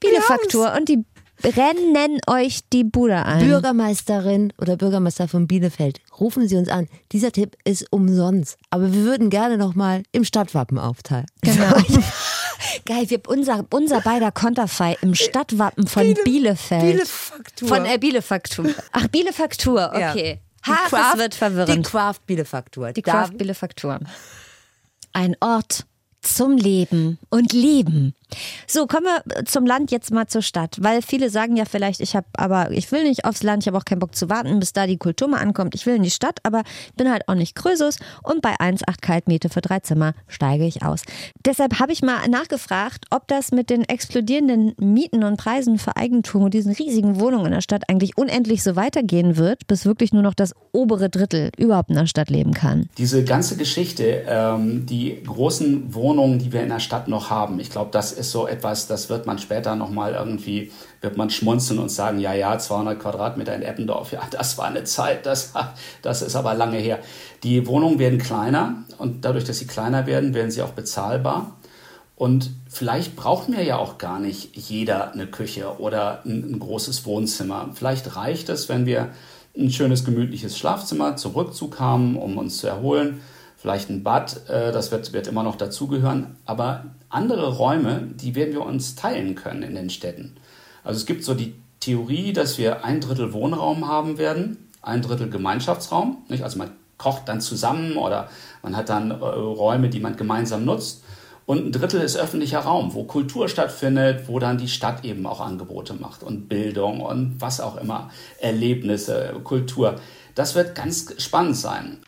[SPEAKER 1] Bielefaktur und die brennen euch die Bude ein.
[SPEAKER 2] Bürgermeisterin oder Bürgermeister von Bielefeld, rufen Sie uns an. Dieser Tipp ist umsonst. Aber wir würden gerne nochmal im Stadtwappen aufteilen.
[SPEAKER 1] Genau. [laughs] Geil, wir, unser, unser beider Konterfei im Stadtwappen von
[SPEAKER 2] Biele-
[SPEAKER 1] Bielefeld.
[SPEAKER 2] Bielefaktur.
[SPEAKER 1] Von äh, Bielefaktur. Ach, Bielefaktur,
[SPEAKER 2] Ja.
[SPEAKER 1] okay.
[SPEAKER 2] Die
[SPEAKER 1] Ha,
[SPEAKER 2] Craft-
[SPEAKER 1] wird verwirrend.
[SPEAKER 2] Die Craft Bielefaktur.
[SPEAKER 1] Die Craft Bielefaktur. Ein Ort zum Leben und Leben. So, kommen wir zum Land jetzt mal zur Stadt, weil viele sagen ja vielleicht, ich habe aber ich will nicht aufs Land, ich habe auch keinen Bock zu warten, bis da die Kultur mal ankommt. Ich will in die Stadt, aber bin halt auch nicht Krösus und bei 1,8 Kaltmiete für drei Zimmer steige ich aus. Deshalb habe ich mal nachgefragt, ob das mit den explodierenden Mieten und Preisen für Eigentum und diesen riesigen Wohnungen in der Stadt eigentlich unendlich so weitergehen wird, bis wirklich nur noch das obere Drittel überhaupt in der Stadt leben kann.
[SPEAKER 5] Diese ganze Geschichte, ähm, die großen Wohnungen, die wir in der Stadt noch haben, ich glaube, das ist so etwas, das wird man später nochmal irgendwie, wird man schmunzeln und sagen, ja, ja, 200 Quadratmeter in Eppendorf, ja, das war eine Zeit, das, das ist aber lange her. Die Wohnungen werden kleiner und dadurch, dass sie kleiner werden, werden sie auch bezahlbar. Und vielleicht braucht mir ja auch gar nicht jeder eine Küche oder ein, ein großes Wohnzimmer. Vielleicht reicht es, wenn wir ein schönes, gemütliches Schlafzimmer zum Rückzug haben, um uns zu erholen. Vielleicht ein Bad, äh, das wird, wird immer noch dazugehören. Aber andere Räume, die werden wir uns teilen können in den Städten. Also es gibt so die Theorie, dass wir ein Drittel Wohnraum haben werden, ein Drittel Gemeinschaftsraum. Nicht? Also man kocht dann zusammen oder man hat dann äh, Räume, die man gemeinsam nutzt. Und ein Drittel ist öffentlicher Raum, wo Kultur stattfindet, wo dann die Stadt eben auch Angebote macht und Bildung und was auch immer, Erlebnisse, Kultur. Das wird ganz spannend sein.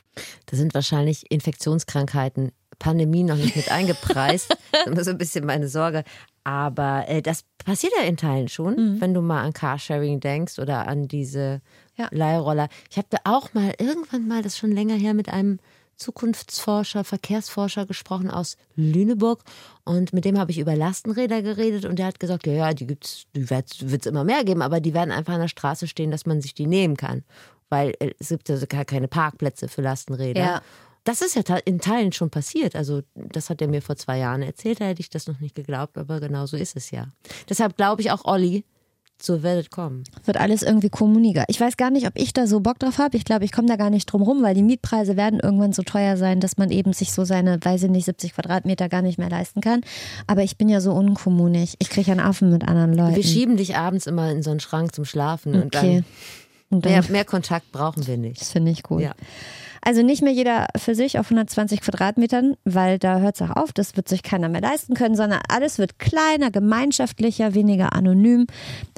[SPEAKER 2] Da sind wahrscheinlich Infektionskrankheiten, Pandemie noch nicht mit eingepreist. [laughs] das ist immer so ein bisschen meine Sorge. Aber äh, das passiert ja in Teilen schon, wenn du mal an Carsharing denkst oder an diese
[SPEAKER 1] Ja.
[SPEAKER 2] Leihroller. Ich habe da auch mal irgendwann mal, das ist schon länger her, mit einem Zukunftsforscher, Verkehrsforscher gesprochen aus Lüneburg und mit dem habe ich über Lastenräder geredet und der hat gesagt, ja, ja, die gibt's, die wird es immer mehr geben, aber die werden einfach an der Straße stehen, dass man sich die nehmen kann, weil äh, es gibt also gar keine Parkplätze für Lastenräder.
[SPEAKER 1] Ja.
[SPEAKER 2] Das ist ja in Teilen schon passiert. Also, das hat er mir vor zwei Jahren erzählt, da hätte ich das noch nicht geglaubt, aber genau so ist es ja. Deshalb glaube ich auch, Olli, so wird es kommen.
[SPEAKER 1] Wird alles irgendwie kommuniger. Ich weiß gar nicht, ob ich da so Bock drauf habe. Ich glaube, ich komme da gar nicht drum rum, weil die Mietpreise werden irgendwann so teuer sein, dass man eben sich so seine, weiß ich nicht, 70 Quadratmeter gar nicht mehr leisten kann. Aber ich bin ja so unkommunig. Ich kriege einen Affen mit anderen Leuten.
[SPEAKER 2] Wir schieben dich abends immer in so einen Schrank zum Schlafen und
[SPEAKER 1] okay. Und
[SPEAKER 2] dann, mehr, mehr Kontakt brauchen wir nicht.
[SPEAKER 1] das finde ich gut.
[SPEAKER 2] Ja.
[SPEAKER 1] Also nicht mehr jeder für sich auf 120 Quadratmetern, weil da hört es auch auf, das wird sich keiner mehr leisten können, sondern alles wird kleiner, gemeinschaftlicher, weniger anonym.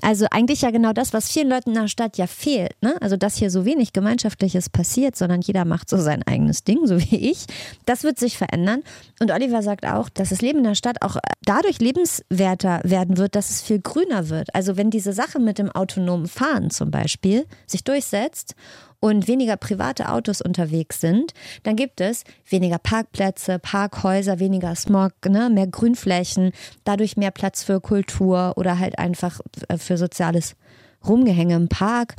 [SPEAKER 1] Also eigentlich ja genau das, was vielen Leuten in der Stadt ja fehlt. Ne? Also dass hier so wenig Gemeinschaftliches passiert, sondern jeder macht so sein eigenes Ding, so wie ich. Das wird sich verändern. Und Oliver sagt auch, dass das Leben in der Stadt auch dadurch lebenswerter werden wird, dass es viel grüner wird. Also wenn diese Sache mit dem autonomen Fahren zum Beispiel sich durchsetzt und weniger private Autos unterwegs sind, dann gibt es weniger Parkplätze, Parkhäuser, weniger Smog, ne, mehr Grünflächen, dadurch mehr Platz für Kultur oder halt einfach äh, für soziales Rumgehänge im Park.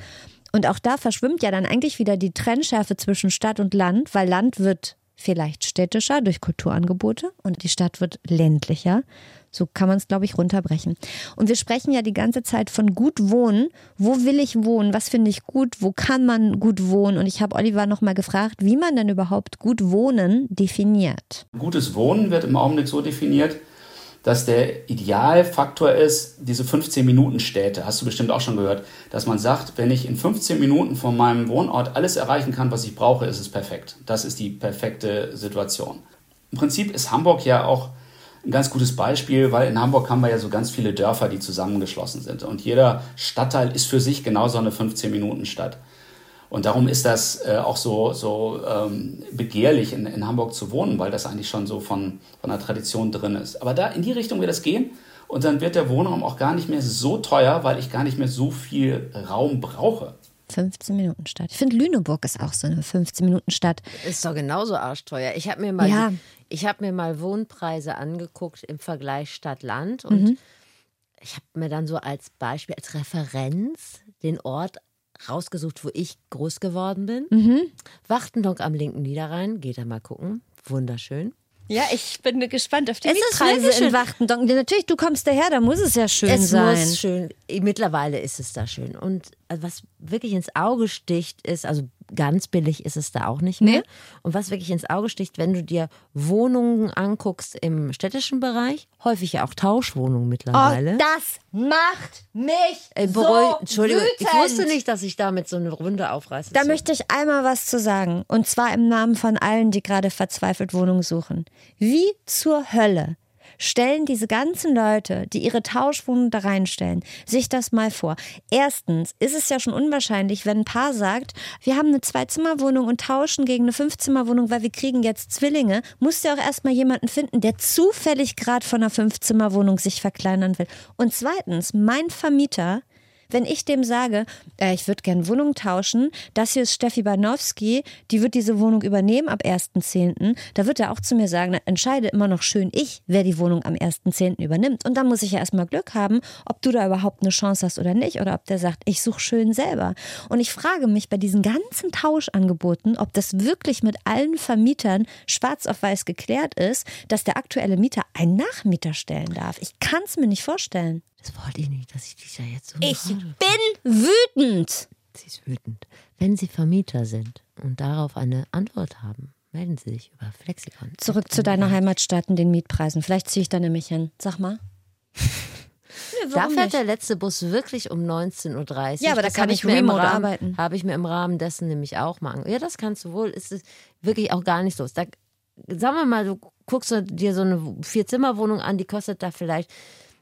[SPEAKER 1] Und auch da verschwimmt ja dann eigentlich wieder die Trennschärfe zwischen Stadt und Land, weil Land wird vielleicht städtischer durch Kulturangebote und die Stadt wird ländlicher. So kann man es, glaube ich, runterbrechen. Und wir sprechen ja die ganze Zeit von gut wohnen. Wo will ich wohnen? Was finde ich gut? Wo kann man gut wohnen? Und ich habe Oliver nochmal gefragt, wie man denn überhaupt gut wohnen definiert.
[SPEAKER 5] Gutes Wohnen wird im Augenblick so definiert, dass der Idealfaktor ist, diese 15-Minuten-Städte, hast du bestimmt auch schon gehört, dass man sagt, wenn ich in 15 Minuten von meinem Wohnort alles erreichen kann, was ich brauche, ist es perfekt. Das ist die perfekte Situation. Im Prinzip ist Hamburg ja auch ein ganz gutes Beispiel, weil in Hamburg haben wir ja so ganz viele Dörfer, die zusammengeschlossen sind. Und jeder Stadtteil ist für sich genauso eine 15-Minuten-Stadt. Und darum ist das äh, auch so, so ähm, begehrlich, in, in Hamburg zu wohnen, weil das eigentlich schon so von, von der Tradition drin ist. Aber da in die Richtung wird es gehen. Und dann wird der Wohnraum auch gar nicht mehr so teuer, weil ich gar nicht mehr so viel Raum brauche.
[SPEAKER 1] 15 Minuten Stadt. Ich finde, Lüneburg ist auch so eine 15 Minuten Stadt.
[SPEAKER 2] Ist doch genauso arschteuer. Ich habe mir mal,
[SPEAKER 1] Ja.
[SPEAKER 2] Ich habe mir mal Wohnpreise angeguckt im Vergleich Stadt-Land und ich habe mir dann so als Beispiel, als Referenz den Ort rausgesucht, wo ich groß geworden bin. Wachtendonk am linken Niederrhein, geht da mal gucken, wunderschön.
[SPEAKER 1] Ja, ich bin gespannt auf die
[SPEAKER 2] Es ist
[SPEAKER 1] Mietpreise
[SPEAKER 2] wirklich
[SPEAKER 1] in. Wachtendonk. Natürlich, du kommst daher, da muss es ja schön
[SPEAKER 2] Es
[SPEAKER 1] sein.
[SPEAKER 2] muss schön, mittlerweile ist es da schön. Und äh, was wirklich ins Auge sticht, ist, also ganz billig ist es da auch nicht mehr.
[SPEAKER 1] Nee.
[SPEAKER 2] Und was wirklich ins Auge sticht, wenn du dir Wohnungen anguckst im städtischen Bereich, häufig ja auch Tauschwohnungen mittlerweile.
[SPEAKER 1] Oh, das macht mich
[SPEAKER 2] Ey,
[SPEAKER 1] so
[SPEAKER 2] Entschuldigung, ich
[SPEAKER 1] wütend.
[SPEAKER 2] wusste nicht, dass ich damit so eine Runde aufreiße.
[SPEAKER 1] Da möchte ich einmal was zu sagen. Und zwar im Namen von allen, die gerade verzweifelt Wohnungen suchen. Wie zur Hölle stellen diese ganzen Leute, die ihre Tauschwohnung da reinstellen, sich das mal vor. Erstens ist es ja schon unwahrscheinlich, wenn ein Paar sagt, wir haben eine Zwei-Zimmer-Wohnung und tauschen gegen eine Fünf-Zimmer-Wohnung, weil wir kriegen jetzt Zwillinge, musst du auch erstmal jemanden finden, der zufällig gerade von einer Fünf-Zimmer-Wohnung sich verkleinern will. Und zweitens, mein Vermieter wenn ich dem sage, äh, ich würde gerne Wohnung tauschen, das hier ist Steffi Banowski, die wird diese Wohnung übernehmen ab 1.10., da wird er auch zu mir sagen, entscheide immer noch schön ich, wer die Wohnung am 1.10. übernimmt. Und dann muss ich ja erstmal Glück haben, ob du da überhaupt eine Chance hast oder nicht, oder ob der sagt, ich suche schön selber. Und ich frage mich bei diesen ganzen Tauschangeboten, ob das wirklich mit allen Vermietern schwarz auf weiß geklärt ist, dass der aktuelle Mieter einen Nachmieter stellen darf. Ich kann es mir nicht vorstellen.
[SPEAKER 2] Das wollte ich nicht, dass ich dich da jetzt so.
[SPEAKER 1] Ich bin wütend.
[SPEAKER 2] Sie ist wütend. Wenn Sie Vermieter sind und darauf eine Antwort haben, melden Sie sich über Flexikon.
[SPEAKER 1] Zurück zu deiner Heimatstadt und den Mietpreisen. Vielleicht ziehe ich da nämlich hin. Sag mal. Nee,
[SPEAKER 2] Da fährt
[SPEAKER 1] nicht?
[SPEAKER 2] der letzte Bus wirklich um 19.30 Uhr.
[SPEAKER 1] Ja, aber da
[SPEAKER 2] Das
[SPEAKER 1] kann
[SPEAKER 2] hab
[SPEAKER 1] ich
[SPEAKER 2] mir im
[SPEAKER 1] remote
[SPEAKER 2] Rahmen,
[SPEAKER 1] arbeiten.
[SPEAKER 2] Habe ich mir im Rahmen dessen nämlich auch mal ange- Ja, das kannst du wohl. Ist es wirklich auch gar nicht los. Da, sagen wir mal, du guckst dir so eine Vier-Zimmer-Wohnung an, die kostet da vielleicht,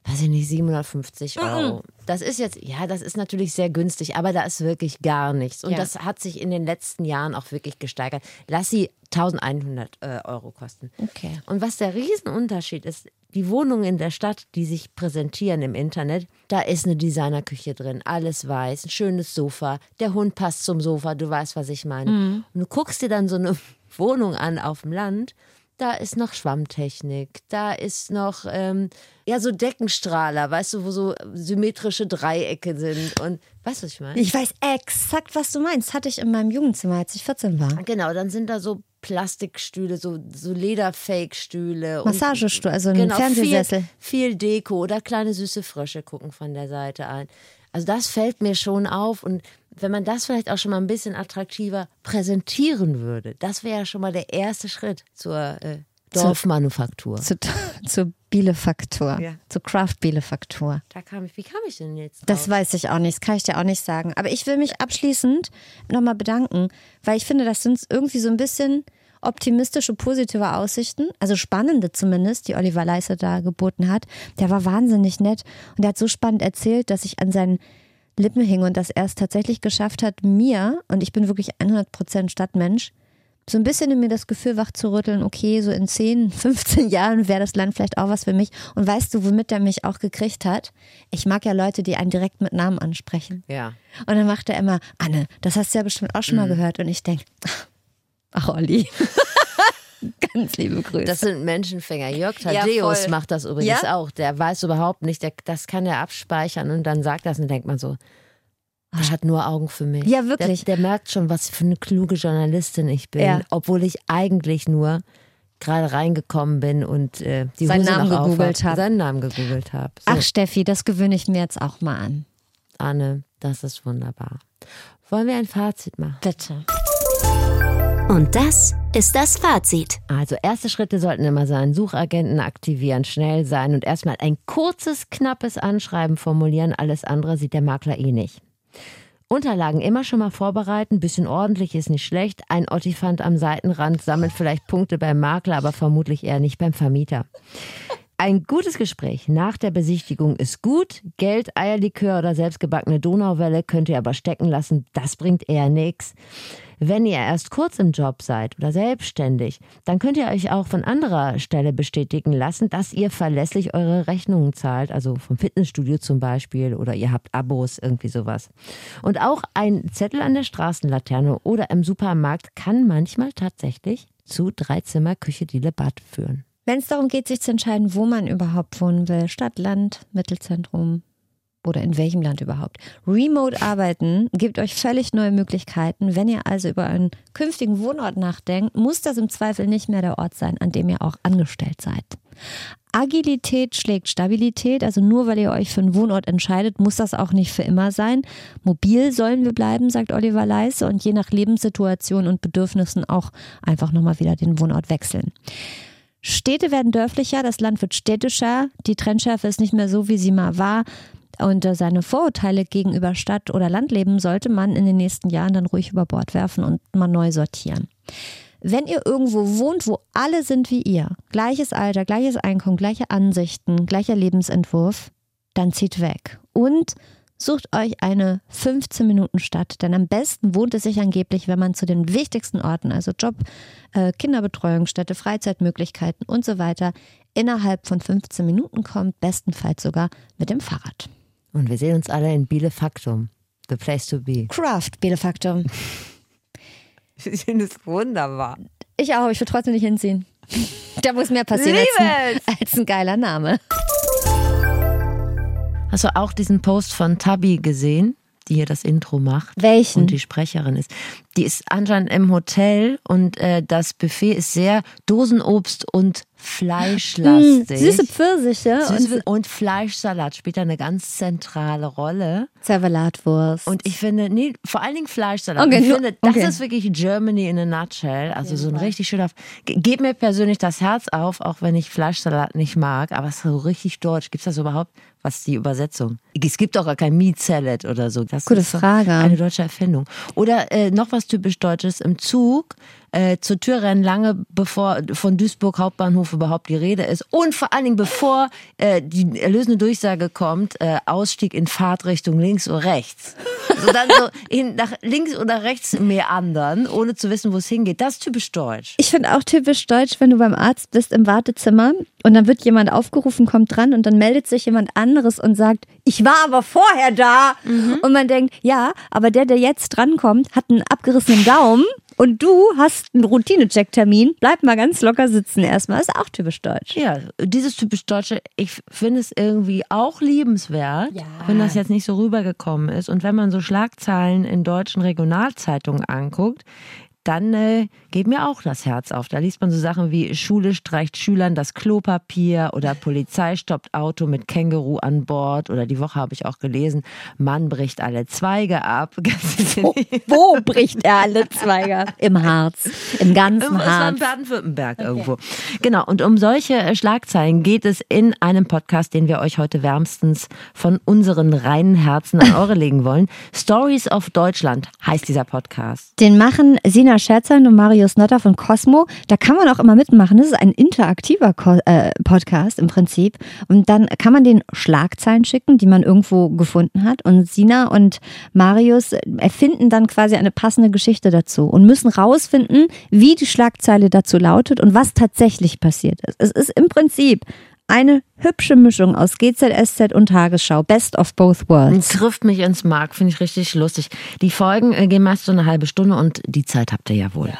[SPEAKER 2] weiß ich nicht, 750 Euro. Das ist jetzt, ja, das ist natürlich sehr günstig, aber da ist wirklich gar nichts. Und
[SPEAKER 1] Ja.
[SPEAKER 2] das hat sich in den letzten Jahren auch wirklich gesteigert. Lass sie 1100 äh, Euro kosten.
[SPEAKER 1] Okay.
[SPEAKER 2] Und was der Riesenunterschied ist, die Wohnungen in der Stadt, die sich präsentieren im Internet, da ist eine Designerküche drin, alles weiß, ein schönes Sofa, der Hund passt zum Sofa, du weißt, was ich meine. Und du guckst dir dann so eine [laughs] Wohnung an auf dem Land, da ist noch Schwammtechnik, da ist noch ähm, ja so Deckenstrahler, weißt du, wo so symmetrische Dreiecke sind und weißt du, was ich meine?
[SPEAKER 1] Ich weiß exakt, was du meinst. Hatte ich in meinem Jugendzimmer, als ich 14 war.
[SPEAKER 2] Genau, dann sind da so Plastikstühle, so, so Lederfake-Stühle.
[SPEAKER 1] Massagestuhl, also ein
[SPEAKER 2] Genau,
[SPEAKER 1] Fernsehsessel.
[SPEAKER 2] Viel, viel Deko oder kleine süße Frösche gucken von der Seite ein. Also das fällt mir schon auf und wenn man das vielleicht auch schon mal ein bisschen attraktiver präsentieren würde, das wäre ja schon mal der erste Schritt zur äh, Dorfmanufaktur.
[SPEAKER 1] Zu, zur Bielefaktur.
[SPEAKER 2] Ja.
[SPEAKER 1] Zur Craft Bielefaktur.
[SPEAKER 2] Da kam ich, wie kam ich denn jetzt?
[SPEAKER 1] Das
[SPEAKER 2] drauf?
[SPEAKER 1] weiß ich auch nicht, das kann ich dir auch nicht sagen. Aber ich will mich abschließend nochmal bedanken, weil ich finde, das sind irgendwie so ein bisschen optimistische, positive Aussichten, also spannende zumindest, die Oliver Leisse da geboten hat. Der war wahnsinnig nett und der hat so spannend erzählt, dass ich an seinen Lippen hing und dass er es tatsächlich geschafft hat, mir, und ich bin wirklich 100% Stadtmensch, so ein bisschen in mir das Gefühl wach zu rütteln, okay, so in 10, 15 [laughs] Jahren wäre das Land vielleicht auch was für mich. Und weißt du, womit er mich auch gekriegt hat? Ich mag ja Leute, die einen direkt mit Namen ansprechen.
[SPEAKER 2] Ja.
[SPEAKER 1] Und dann macht er immer, Anne, das hast du ja bestimmt auch schon
[SPEAKER 2] Mhm.
[SPEAKER 1] mal gehört. Und ich denke, ach Olli, [laughs] ganz liebe Grüße.
[SPEAKER 2] Das sind Menschenfänger. Jörg
[SPEAKER 1] Ja,
[SPEAKER 2] Thaddeus
[SPEAKER 1] voll.
[SPEAKER 2] macht das übrigens
[SPEAKER 1] Ja?
[SPEAKER 2] auch. Der weiß überhaupt nicht, der, das kann er abspeichern und dann sagt das und denkt man so, der hat nur Augen für mich.
[SPEAKER 1] Ja, wirklich.
[SPEAKER 2] Der, der merkt schon, was für eine kluge Journalistin ich bin,
[SPEAKER 1] Ja.
[SPEAKER 2] obwohl ich eigentlich nur gerade reingekommen bin und äh, die
[SPEAKER 1] Seinen
[SPEAKER 2] Hose
[SPEAKER 1] Namen gegoogelt
[SPEAKER 2] aufhab,
[SPEAKER 1] hab.
[SPEAKER 2] Seinen Namen gegoogelt habe. So,
[SPEAKER 1] ach Steffi, das gewöhne ich mir jetzt auch mal an.
[SPEAKER 2] Anne, das ist wunderbar. Wollen wir ein Fazit machen?
[SPEAKER 1] Bitte.
[SPEAKER 3] Und das ist das Fazit.
[SPEAKER 2] Also erste Schritte sollten immer sein, Suchagenten aktivieren, schnell sein und erstmal ein kurzes, knappes Anschreiben formulieren. Alles andere sieht der Makler eh nicht. Unterlagen immer schon mal vorbereiten, bisschen ordentlich ist nicht schlecht. Ein Ottifant am Seitenrand sammelt vielleicht Punkte beim Makler, aber vermutlich eher nicht beim Vermieter. Ein gutes Gespräch nach der Besichtigung ist gut. Geld, Eierlikör oder selbstgebackene Donauwelle könnt ihr aber stecken lassen. Das bringt eher nichts. Wenn ihr erst kurz im Job seid oder selbstständig, dann könnt ihr euch auch von anderer Stelle bestätigen lassen, dass ihr verlässlich eure Rechnungen zahlt, also vom Fitnessstudio zum Beispiel oder ihr habt Abos, irgendwie sowas. Und auch ein Zettel an der Straßenlaterne oder im Supermarkt kann manchmal tatsächlich zu Dreizimmer Küche Diele Bad führen.
[SPEAKER 1] Wenn es darum geht, sich zu entscheiden, wo man überhaupt wohnen will, Stadt, Land, Mittelzentrum, oder in welchem Land überhaupt. Remote Arbeiten gibt euch völlig neue Möglichkeiten. Wenn ihr also über einen künftigen Wohnort nachdenkt, muss das im Zweifel nicht mehr der Ort sein, an dem ihr auch angestellt seid. Agilität schlägt Stabilität, also nur weil ihr euch für einen Wohnort entscheidet, muss das auch nicht für immer sein. Mobil sollen wir bleiben, sagt Oliver Leisse, und je nach Lebenssituation und Bedürfnissen auch einfach nochmal wieder den Wohnort wechseln. Städte werden dörflicher, das Land wird städtischer, die Trennschärfe ist nicht mehr so, wie sie mal war. Und äh, seine Vorurteile gegenüber Stadt- oder Landleben sollte man in den nächsten Jahren dann ruhig über Bord werfen und mal neu sortieren. Wenn ihr irgendwo wohnt, wo alle sind wie ihr, gleiches Alter, gleiches Einkommen, gleiche Ansichten, gleicher Lebensentwurf, dann zieht weg. Und sucht euch eine 15 Minuten Stadt, denn am besten wohnt es sich angeblich, wenn man zu den wichtigsten Orten, also Job, äh, Kinderbetreuungsstätte, Freizeitmöglichkeiten und so weiter, innerhalb von 15 Minuten kommt, bestenfalls sogar mit dem Fahrrad.
[SPEAKER 2] Und wir sehen uns alle in Bielefaktum. The place to be.
[SPEAKER 1] Craft, Bielefaktum. [laughs]
[SPEAKER 2] Ich finde es wunderbar.
[SPEAKER 1] Ich auch, ich will trotzdem nicht hinziehen. Da muss mehr passieren als ein, als ein geiler Name.
[SPEAKER 2] Hast du auch diesen Post von Tabi gesehen, die hier das Intro macht?
[SPEAKER 1] Welchen?
[SPEAKER 2] Und die Sprecherin ist. Die ist anscheinend im Hotel und äh, das Buffet ist sehr Dosenobst und fleischlastig.
[SPEAKER 1] Süße Pfirsiche
[SPEAKER 2] Süße
[SPEAKER 1] und
[SPEAKER 2] und Fleischsalat spielt da eine ganz zentrale Rolle.
[SPEAKER 1] Zervelatwurst.
[SPEAKER 2] Und ich finde, nee, vor allen Dingen Fleischsalat.
[SPEAKER 1] Okay,
[SPEAKER 2] ich
[SPEAKER 1] nur-
[SPEAKER 2] finde, das
[SPEAKER 1] okay.
[SPEAKER 2] ist wirklich Germany in a nutshell. Also so ein richtig schöner. Ge- Geht mir persönlich das Herz auf, auch wenn ich Fleischsalat nicht mag, aber es ist so richtig deutsch. Gibt es das überhaupt? Was ist die Übersetzung? Es gibt auch gar kein Meat Salad oder so. Das
[SPEAKER 1] Gute
[SPEAKER 2] ist doch
[SPEAKER 1] Frage.
[SPEAKER 2] Eine deutsche Erfindung. Oder äh, noch was typisch Deutsches im Zug. Äh, zur Tür rennen lange bevor von Duisburg Hauptbahnhof überhaupt die Rede ist und vor allen Dingen bevor äh, die erlösende Durchsage kommt, äh, Ausstieg in Fahrtrichtung links oder rechts. So dann so hin, nach links oder rechts meandern, ohne zu wissen, wo es hingeht. Das ist typisch deutsch.
[SPEAKER 1] Ich finde auch typisch deutsch, wenn du beim Arzt bist im Wartezimmer und dann wird jemand aufgerufen, kommt dran und dann meldet sich jemand anderes und sagt, ich war aber vorher da. Und man denkt, ja, aber der, der jetzt drankommt, hat einen abgerissenen Daumen und du hast einen Routinecheck-Termin. Bleib mal ganz locker sitzen erstmal. Ist auch typisch deutsch.
[SPEAKER 2] Ja, dieses typisch Deutsche, ich finde es irgendwie auch liebenswert, wenn das jetzt nicht so rübergekommen ist. Und wenn man so Schlagzeilen in deutschen Regionalzeitungen anguckt, dann äh, geht mir auch das Herz auf. Da liest man so Sachen wie Schule streicht Schülern das Klopapier oder Polizei stoppt Auto mit Känguru an Bord oder die Woche habe ich auch gelesen, Mann bricht alle Zweige ab. [laughs]
[SPEAKER 1] Wo, wo bricht er alle Zweige? ab? Im Harz. Im ganzen
[SPEAKER 2] Es war in
[SPEAKER 1] Harz.
[SPEAKER 2] Baden-Württemberg irgendwo. Genau, und um solche äh, Schlagzeilen geht es in einem Podcast, den wir euch heute wärmstens von unseren reinen Herzen an [laughs] eure legen wollen. Stories of Deutschland heißt dieser Podcast.
[SPEAKER 1] Den machen Sina Scherzern und Marius Notter von Cosmo. Da kann man auch immer mitmachen. Das ist ein interaktiver Ko äh, Podcast im Prinzip. Und dann kann man den Schlagzeilen schicken, die man irgendwo gefunden hat. Und Sina und Marius erfinden dann quasi eine passende Geschichte dazu und müssen rausfinden, wie die Schlagzeile dazu lautet und was tatsächlich passiert ist. Es ist im Prinzip eine hübsche Mischung aus GZSZ und Tagesschau. Best of both worlds.
[SPEAKER 2] Trifft mich ins Mark, finde ich richtig lustig. Die Folgen äh, gehen meist so eine halbe Stunde und die Zeit habt ihr ja wohl.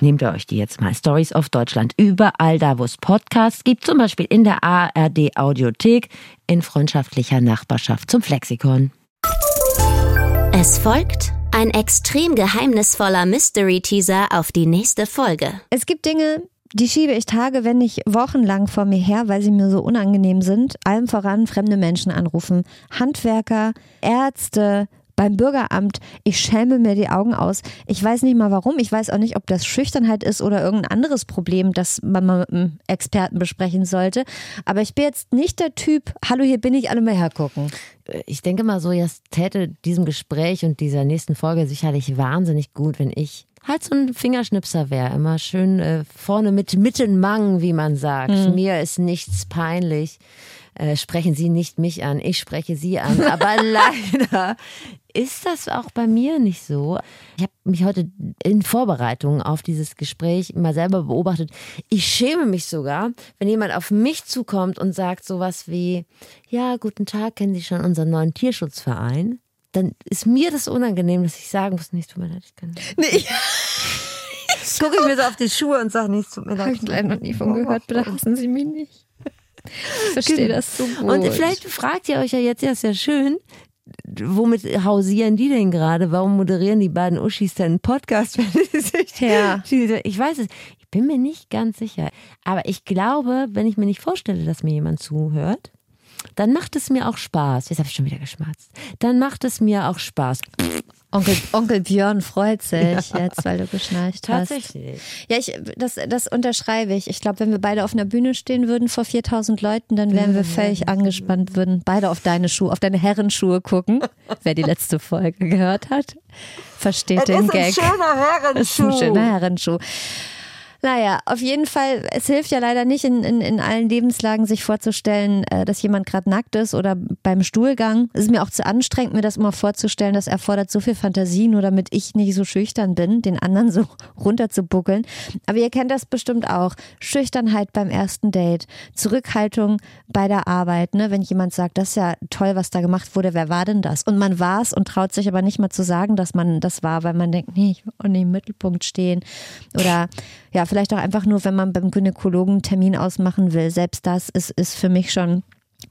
[SPEAKER 2] Nehmt ihr euch die jetzt mal. Stories of Deutschland. Überall da, wo es Podcasts gibt, zum Beispiel in der ARD Audiothek, in freundschaftlicher Nachbarschaft zum Flexikon.
[SPEAKER 3] Es folgt ein extrem geheimnisvoller Mystery-Teaser auf die nächste Folge.
[SPEAKER 1] Es gibt Dinge, die schiebe ich Tage, wenn nicht wochenlang vor mir her, weil sie mir so unangenehm sind. Allem voran fremde Menschen anrufen. Handwerker, Ärzte, beim Bürgeramt. Ich schäme mir die Augen aus. Ich weiß nicht mal warum. Ich weiß auch nicht, ob das Schüchternheit ist oder irgendein anderes Problem, das man mal mit einem Experten besprechen sollte. Aber ich bin jetzt nicht der Typ, hallo, hier bin ich, alle mal hergucken.
[SPEAKER 2] ich denke mal so, es täte diesem Gespräch und dieser nächsten Folge sicherlich wahnsinnig gut, wenn ich halt so ein Fingerschnipser wäre. Immer schön äh, vorne mit Mittenmang, wie man sagt. Mir ist nichts peinlich. Äh, sprechen Sie nicht mich an, ich spreche Sie an. [laughs] Aber leider ist das auch bei mir nicht so. Ich habe mich heute in Vorbereitung auf dieses Gespräch mal selber beobachtet. Ich schäme mich sogar, wenn jemand auf mich zukommt und sagt sowas wie, ja, guten Tag, kennen Sie schon unseren neuen Tierschutzverein? Dann ist mir das unangenehm, dass ich sagen muss, nicht, tut mir leid, ich kann nicht.
[SPEAKER 1] Nee, [laughs]
[SPEAKER 2] Gucke ich mir so auf die Schuhe und sage, nicht, tut mir leid.
[SPEAKER 1] habe ich leider noch nie von gehört. Bitte hassen Sie mich nicht. Ich verstehe das so gut.
[SPEAKER 2] Und vielleicht fragt ihr euch ja jetzt, ja, ist ja schön, womit hausieren die denn gerade? Warum moderieren die beiden Uschis denn einen Podcast? [laughs]
[SPEAKER 1] Ja.
[SPEAKER 2] Ich weiß es. Ich bin mir nicht ganz sicher. Aber ich glaube, wenn ich mir nicht vorstelle, dass mir jemand zuhört, dann macht es mir auch Spaß. Jetzt habe ich schon wieder geschmatzt. Dann macht es mir auch Spaß.
[SPEAKER 1] Onkel, Onkel Björn freut sich jetzt, weil du geschnarcht hast.
[SPEAKER 2] Tatsächlich.
[SPEAKER 1] Ja, ich, das, das unterschreibe ich. Ich glaube, wenn wir beide auf einer Bühne stehen würden vor 4000 Leuten, dann wären wir völlig angespannt, würden beide auf deine Schuhe, auf deine Herrenschuhe gucken. [laughs] Wer die letzte Folge gehört hat, versteht den Gag. Das ist ein schöner Herrenschuh. Naja, auf jeden Fall, es hilft ja leider nicht in, in, in allen Lebenslagen sich vorzustellen, äh, dass jemand gerade nackt ist oder beim Stuhlgang. Es ist mir auch zu anstrengend, mir das immer vorzustellen. Das erfordert so viel Fantasie, nur damit ich nicht so schüchtern bin, den anderen so [laughs] runterzubuckeln. Aber ihr kennt das bestimmt auch. Schüchternheit beim ersten Date, Zurückhaltung bei der Arbeit. Ne? Wenn jemand sagt, das ist ja toll, was da gemacht wurde, wer war denn das? Und man war es und traut sich aber nicht mal zu sagen, dass man das war, weil man denkt, nee, ich will auch nicht im Mittelpunkt stehen. Oder ja, vielleicht auch einfach nur, wenn man beim Gynäkologen einen Termin ausmachen will. Selbst das ist, ist für mich schon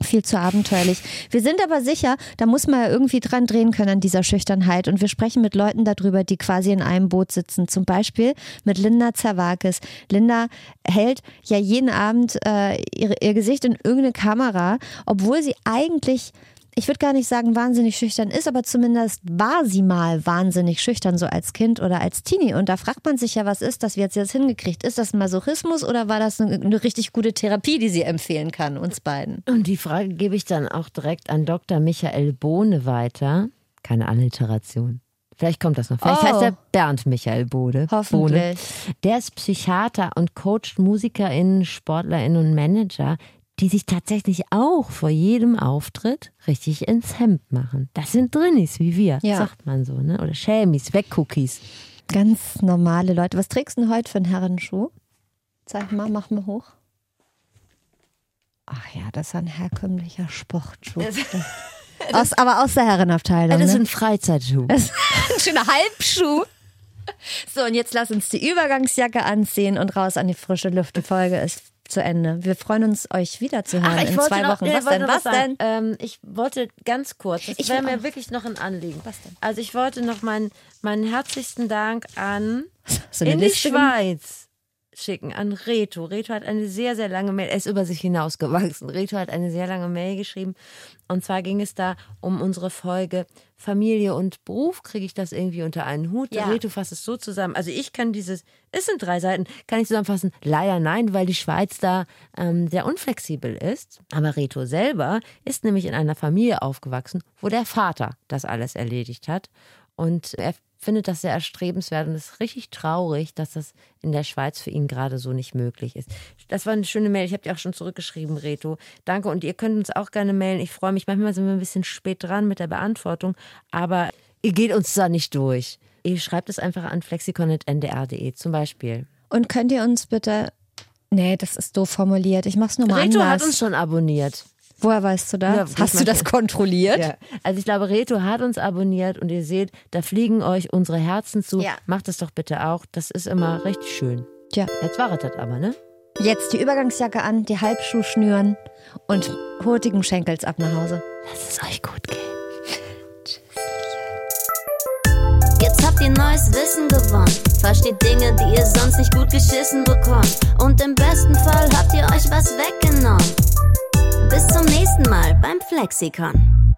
[SPEAKER 1] viel zu abenteuerlich. Wir sind aber sicher, da muss man ja irgendwie dran drehen können an dieser Schüchternheit. Und wir sprechen mit Leuten darüber, die quasi in einem Boot sitzen. Zum Beispiel mit Linda Zerwakis. Linda hält ja jeden Abend äh, ihr, ihr Gesicht in irgendeine Kamera, obwohl sie eigentlich ich würde gar nicht sagen, wahnsinnig schüchtern ist, aber zumindest war sie mal wahnsinnig schüchtern, so als Kind oder als Teenie. Und da fragt man sich ja, was ist das? Wie hat sie das hingekriegt? Ist das Masochismus oder war das eine, eine richtig gute Therapie, die sie empfehlen kann, uns beiden?
[SPEAKER 2] Und die Frage gebe ich dann auch direkt an Dr. Michael Bohne weiter. Keine Alliteration. Vielleicht kommt das noch. Vielleicht
[SPEAKER 1] Oh.
[SPEAKER 2] heißt er Bernd Michael Bode.
[SPEAKER 1] Hoffentlich.
[SPEAKER 2] Bohne. Der ist Psychiater und coacht MusikerInnen, SportlerInnen und Manager, die sich tatsächlich auch vor jedem Auftritt richtig ins Hemd machen. Das sind Drinnis, wie wir,
[SPEAKER 1] Ja.
[SPEAKER 2] sagt man so, ne? Oder Schämis, Wegcookies.
[SPEAKER 1] Ganz normale Leute. Was trägst du denn heute für einen Herrenschuh? Zeig mal, mach mal hoch. Ach ja, das ist ein herkömmlicher Sportschuh. [laughs] Aus, aber aus der Herrenabteilung.
[SPEAKER 2] Das ist
[SPEAKER 1] ne?
[SPEAKER 2] ein Freizeitschuh.
[SPEAKER 1] Das ist ein schöner Halbschuh. So, und jetzt lass uns die Übergangsjacke anziehen und raus an die frische Luft. Die Folge ist zu Ende. Wir freuen uns, euch wiederzuhören in zwei
[SPEAKER 2] noch-
[SPEAKER 1] Wochen.
[SPEAKER 2] nee,
[SPEAKER 1] was denn? Was
[SPEAKER 2] sagen.
[SPEAKER 1] denn?
[SPEAKER 2] Ähm, ich wollte ganz kurz, das
[SPEAKER 1] Ich
[SPEAKER 2] wäre mir wirklich noch ein Anliegen.
[SPEAKER 1] Was denn?
[SPEAKER 2] Also ich wollte noch meinen, meinen herzlichsten Dank an
[SPEAKER 1] eine
[SPEAKER 2] in die
[SPEAKER 1] Liste gemacht?
[SPEAKER 2] Schweiz schicken, an Reto. Reto hat eine sehr, sehr lange Mail, er ist über sich hinausgewachsen. Reto hat eine sehr lange Mail geschrieben. Und zwar ging es da um unsere Folge Familie und Beruf. Kriege ich das irgendwie unter einen Hut?
[SPEAKER 1] Ja.
[SPEAKER 2] Reto fasst es so zusammen. Also ich kann dieses, es sind drei Seiten, kann ich zusammenfassen. Leider nein, weil die Schweiz da ähm, sehr unflexibel ist. Aber Reto selber ist nämlich in einer Familie aufgewachsen, wo der Vater das alles erledigt hat. Und er findet das sehr erstrebenswert und ist richtig traurig, dass das in der Schweiz für ihn gerade so nicht möglich ist. Das war eine schöne Mail. Ich habe dir auch schon zurückgeschrieben, Reto. Danke. Und ihr könnt uns auch gerne mailen. Ich freue mich. Manchmal sind wir ein bisschen spät dran mit der Beantwortung, aber ihr geht uns da nicht durch. Ihr schreibt es einfach an flexikon.ndr.de zum Beispiel.
[SPEAKER 1] Und könnt ihr uns bitte. Nee, das ist doof formuliert. Ich mach's nochmal
[SPEAKER 2] Reto
[SPEAKER 1] anders.
[SPEAKER 2] hat uns schon abonniert.
[SPEAKER 1] Woher weißt du das?
[SPEAKER 2] Ja,
[SPEAKER 1] Hast du das [laughs] kontrolliert?
[SPEAKER 2] Ja. Also ich glaube, Reto hat uns abonniert und ihr seht, da fliegen euch unsere Herzen zu.
[SPEAKER 1] Ja.
[SPEAKER 2] Macht es doch bitte auch. Das ist immer richtig schön.
[SPEAKER 1] Tja.
[SPEAKER 2] Jetzt war es das aber, ne?
[SPEAKER 1] Jetzt die Übergangsjacke an, die Halbschuh schnüren und hurtigen Schenkels ab nach Hause.
[SPEAKER 2] Lass es euch gut gehen. [laughs]
[SPEAKER 3] Jetzt habt ihr neues Wissen gewonnen. Versteht Dinge, die ihr sonst nicht gut geschissen bekommt. Und im besten Fall habt ihr euch was weggenommen. Bis zum nächsten Mal beim Flexikon.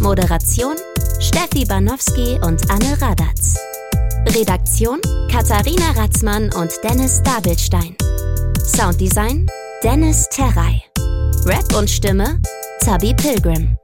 [SPEAKER 3] Moderation Steffi Banowski und Anne Radatz. Redaktion Katharina Ratzmann und Dennis Dabelstein. Sounddesign Dennis Terrei. Rap und Stimme Zabi Pilgrim.